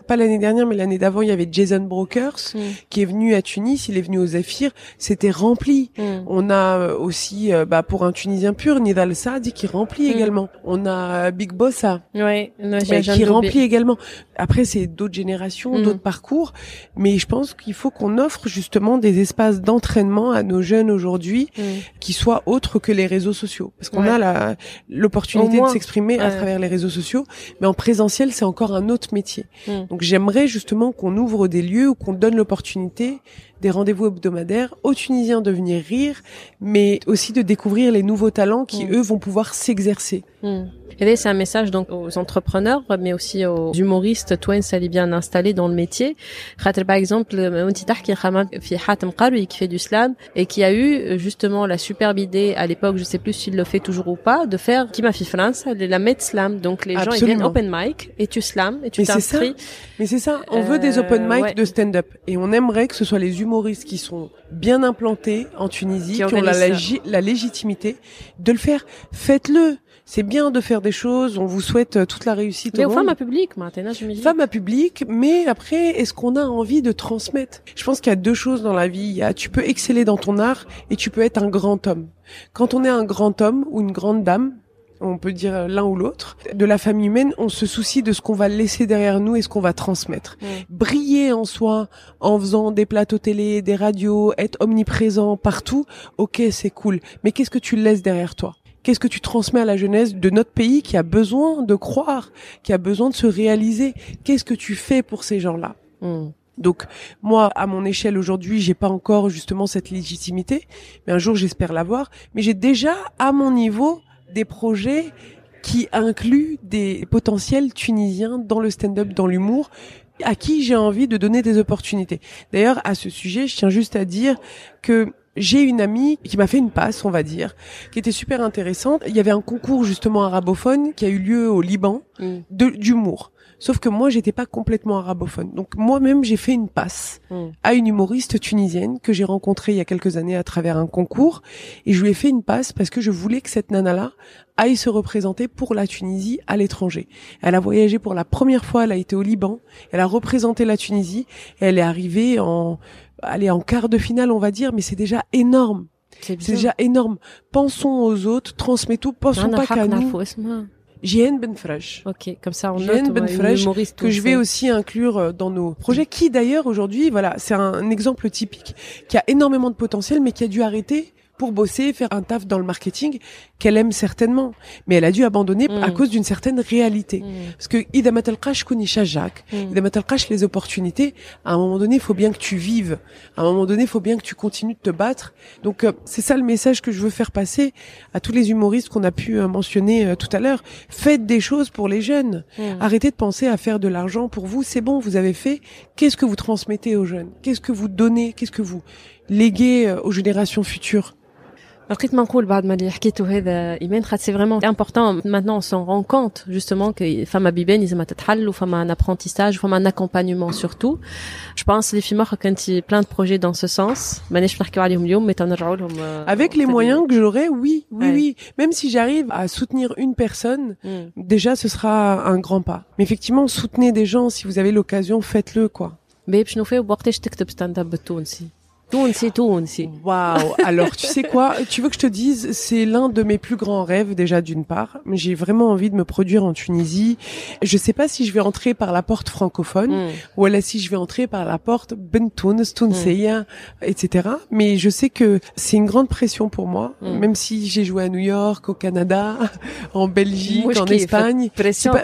S2: pas l'année dernière, mais l'année d'avant, il y avait Jason Brokers
S3: Mm.
S2: qui est venu à Tunis. Il est venu au Zephyr. C'était rempli.
S3: Mm.
S2: On a euh, aussi, euh, bah, pour un Tunisien pur, Nidal Saadi qui remplit
S3: Mm.
S2: également. On a euh, Big Bossa
S3: Ouais, j'ai
S2: qui remplit également. Après, c'est d'autres générations,
S3: Mm.
S2: d'autres parcours. Mais je pense qu'il faut qu'on offre justement des espaces d'entraînement à nos jeunes aujourd'hui
S3: Mm.
S2: qui soient autres que les réseaux sociaux. Parce qu'on
S3: Ouais.
S2: a la, l'opportunité de s'exprimer à travers les réseaux sociaux. Mais en présentiel, c'est encore un autre métier.
S3: Mm.
S2: Donc j'aimerais justement qu'on ouvre des lieux où qu'on donne l'opportunité des rendez-vous hebdomadaires aux Tunisiens de venir rire, mais aussi de découvrir les nouveaux talents qui,
S3: mm.
S2: eux, vont pouvoir s'exercer.
S3: Mm. C'est un message donc aux entrepreneurs, mais aussi aux humoristes, Twain est bien installé dans le métier. Par exemple, euh, qui fait du slam et qui a eu euh, justement la superbe idée à l'époque, je sais plus s'il le fait toujours ou pas, de faire Kima France, la Met Slam. Donc les gens ils viennent open mic et tu slams et tu t'inscris.
S2: Mais c'est ça. on veut des open euh,
S3: mic
S2: de stand-up et on aimerait que ce soit les humoristes qui sont bien implantés en Tunisie,
S3: Qui
S2: qui, ont la, la légitimité de le faire. Faites-le. C'est bien de faire des choses. On vous souhaite euh, toute la réussite
S3: Mais
S2: au
S3: aux femmes à public, maintenant, je me dis.
S2: Femme à public, mais après, est-ce qu'on a envie de transmettre? Je pense qu'il y a deux choses dans la vie. Il y a, tu peux exceller dans ton art et tu peux être un grand homme. Quand on est un grand homme ou une grande dame, on peut dire l'un ou l'autre, de la famille humaine, on se soucie de ce qu'on va laisser derrière nous et ce qu'on va transmettre.
S3: Mm.
S2: Briller en soi, en faisant des plateaux télé, des radios, être omniprésent partout, ok, c'est cool. Mais qu'est-ce que tu laisses derrière toi? Qu'est-ce que tu transmets à la jeunesse de notre pays qui a besoin de croire, qui a besoin de se réaliser? Qu'est-ce que tu fais pour ces gens-là?
S3: Hmm.
S2: donc moi, à mon échelle aujourd'hui, j'ai pas encore justement cette légitimité, mais un jour j'espère l'avoir. Mais j'ai déjà à mon niveau des projets qui incluent des potentiels tunisiens dans le stand-up, dans l'humour, à qui j'ai envie de donner des opportunités. D'ailleurs, à ce sujet, je tiens juste à dire que j'ai une amie qui m'a fait une passe, on va dire, qui était super intéressante. Il y avait un concours justement arabophone qui a eu lieu au Liban de d'humour. Sauf que moi, j'étais pas complètement arabophone. Donc moi-même, j'ai fait une passe à une humoriste tunisienne que j'ai rencontrée il y a quelques années à travers un concours. Et je lui ai fait une passe parce que je voulais que cette nana-là aille se représenter pour la Tunisie à l'étranger. Elle a voyagé pour la première fois, elle a été au Liban, elle a représenté la Tunisie, elle est arrivée en, allez, en quart de finale, on va dire, mais c'est déjà énorme.
S3: C'est
S2: déjà énorme. Pensons aux autres, transmettons, pensons pas qu'à nous. Jihen Benfresh.
S3: Comme ça on note.
S2: Benfresh, que je vais
S3: aussi
S2: inclure euh, dans nos projets, qui d'ailleurs aujourd'hui, voilà, c'est un exemple typique, qui a énormément de potentiel, mais qui a dû arrêter pour bosser, faire un taf dans le marketing qu'elle aime certainement. Mais elle a dû abandonner à mm. cause d'une certaine réalité.
S3: Mm.
S2: Parce que Ida Matalkash
S3: Kunisha
S2: Jacques, mm. Ida les opportunités, à un moment donné, il faut bien que tu vives. À un moment donné, il faut bien que tu continues de te battre. Donc, euh, c'est ça le message que je veux faire passer à tous les humoristes qu'on a pu euh, mentionner euh, tout à l'heure. Faites des choses pour les jeunes. Arrêtez de penser à faire de l'argent pour vous. C'est bon, vous avez fait. Qu'est-ce que vous transmettez aux jeunes? Qu'est-ce que vous donnez? Qu'est-ce que vous léguez aux générations futures?
S3: لقيت ما نقول بعد ما اللي حكيته هذا ايمان خاطر سي فريمون امبورطون maintenant on s'en rend compte justement que فما بيبان لازم تتحل وفما un apprentissage وفما un accompagnement surtout je pense اللي في مخك انت plein de projets dans ce sens ماناش نحكيو عليهم اليوم مي تنرجعوا لهم آه،
S2: Avec les
S3: وقت
S2: moyens que j'aurai, oui, oui,
S3: Ouais.
S2: oui. Même si j'arrive à soutenir une personne,
S3: ال- مم.
S2: déjà ce sera un grand pas. Mais effectivement, soutenez des gens si vous avez l'occasion, faites-le quoi.
S3: باهي باش نوفيو بوقتاش تكتب ستاند اب بالتونسي Tonsi, Tonsi.
S2: Waouh. Alors, tu sais quoi? Tu veux que je te dise, c'est l'un de mes plus grands rêves déjà d'une part, j'ai vraiment envie de me produire en Tunisie. Je sais pas si je vais entrer par la porte francophone ou alors si je vais entrer par la porte Bentoun, Tunseya, etc. Mais je sais que c'est une grande pression pour moi, même si j'ai joué à New York, au Canada, en Belgique, en Espagne.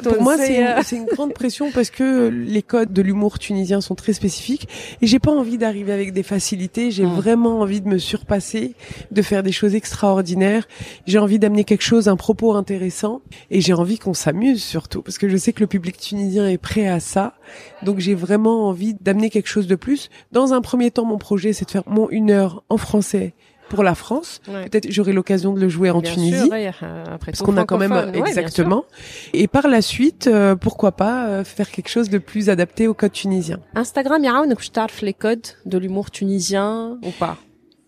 S2: Pour moi, c'est une, une grande pression parce que les codes de l'humour tunisien sont très spécifiques. Et j'ai pas envie d'arriver avec des facilités j'ai
S3: Mm.
S2: vraiment envie de me surpasser, de faire des choses extraordinaires. J'ai envie d'amener quelque chose, un propos intéressant et j'ai envie qu'on s'amuse surtout parce que je sais que le public tunisien est prêt à ça. Donc j'ai vraiment envie d'amener quelque chose de plus. Dans un premier temps, mon projet, c'est de faire mon une heure en français pour la France. Peut-être j'aurai l'occasion de le jouer en Tunisie. Parce qu'on a quand même exactement. Et par la suite, euh, pourquoi pas euh, faire quelque chose de plus adapté au code tunisien?
S3: Instagram, il y a un, je les codes de l'humour tunisien ou pas?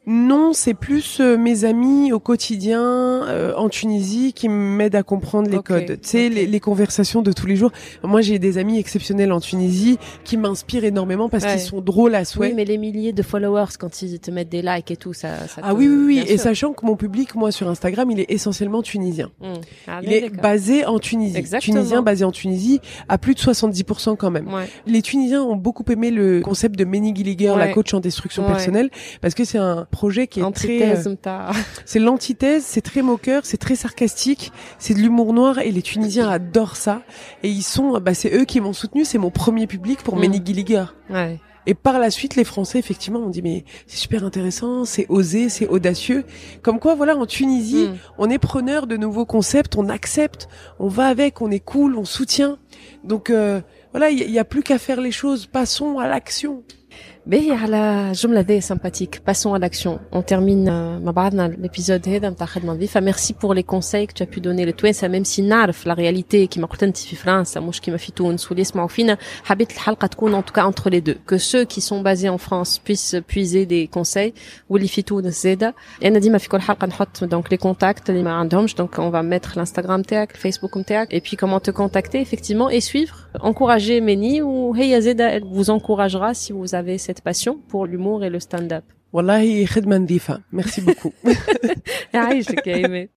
S2: Non, c'est plus euh, mes amis au quotidien euh, en Tunisie qui m'aident à comprendre les codes. Tu sais, les, les conversations de tous les jours. Moi, j'ai des amis exceptionnels en Tunisie qui m'inspirent énormément parce
S3: Ouais.
S2: qu'ils sont drôles à souhait.
S3: Oui, mais les milliers de followers quand ils te mettent des likes et tout, ça. ça
S2: Ah
S3: te-
S2: oui, oui, oui.
S3: bien
S2: Et
S3: sûr.
S2: sachant que mon public, moi, sur Instagram, il est essentiellement tunisien.
S3: Mm. Ah,
S2: Il est basé en Tunisie.
S3: Exactement.
S2: Tunisien basé en Tunisie à plus de 70% quand même.
S3: Ouais.
S2: Les Tunisiens ont beaucoup aimé le concept de Menny Gilliger, la coach en destruction
S3: Ouais.
S2: personnelle, parce que c'est un projet qui est très euh, c'est l'antithèse, c'est très moqueur, c'est très sarcastique, c'est de l'humour noir et les Tunisiens adorent ça et ils sont euh, bah c'est eux qui m'ont soutenu, c'est mon premier public pour mmh. Gilliger.
S3: Ouais.
S2: Et par la suite, les Français, effectivement, ont dit, mais c'est super intéressant, c'est osé, c'est audacieux. Comme quoi, voilà, en Tunisie, on est preneur de nouveaux concepts, on accepte, on va avec, on est cool, on soutient. Donc, euh, voilà, il n'y a, plus qu'à faire les choses, passons à l'action.
S3: باهي على جملة ذي sympathique. Passons à l'action. On termine euh, مع بعضنا l'épisode هذا نتاع خدمة نظيفة. Merci pour les conseils que tu as pu donner لتوانسة même si نعرف la réalité كما قلت انت في فرنسا مش كما في تونس واللي يسمعوا فينا حبيت الحلقة تكون en tout cas entre les deux. Que ceux qui sont basés en France puissent puiser des conseils واللي في تونس زادة. أنا ديما في كل حلقة نحط donc les contacts اللي ما عندهمش donc on va mettre l'Instagram نتاعك الفيسبوك نتاعك et puis comment te contacter effectivement et suivre. encourager Meni ou Heya Zeda elle vous encouragera si vous avez cette passion pour l'humour et le stand-up?
S2: Wallahi, khidma Merci beaucoup.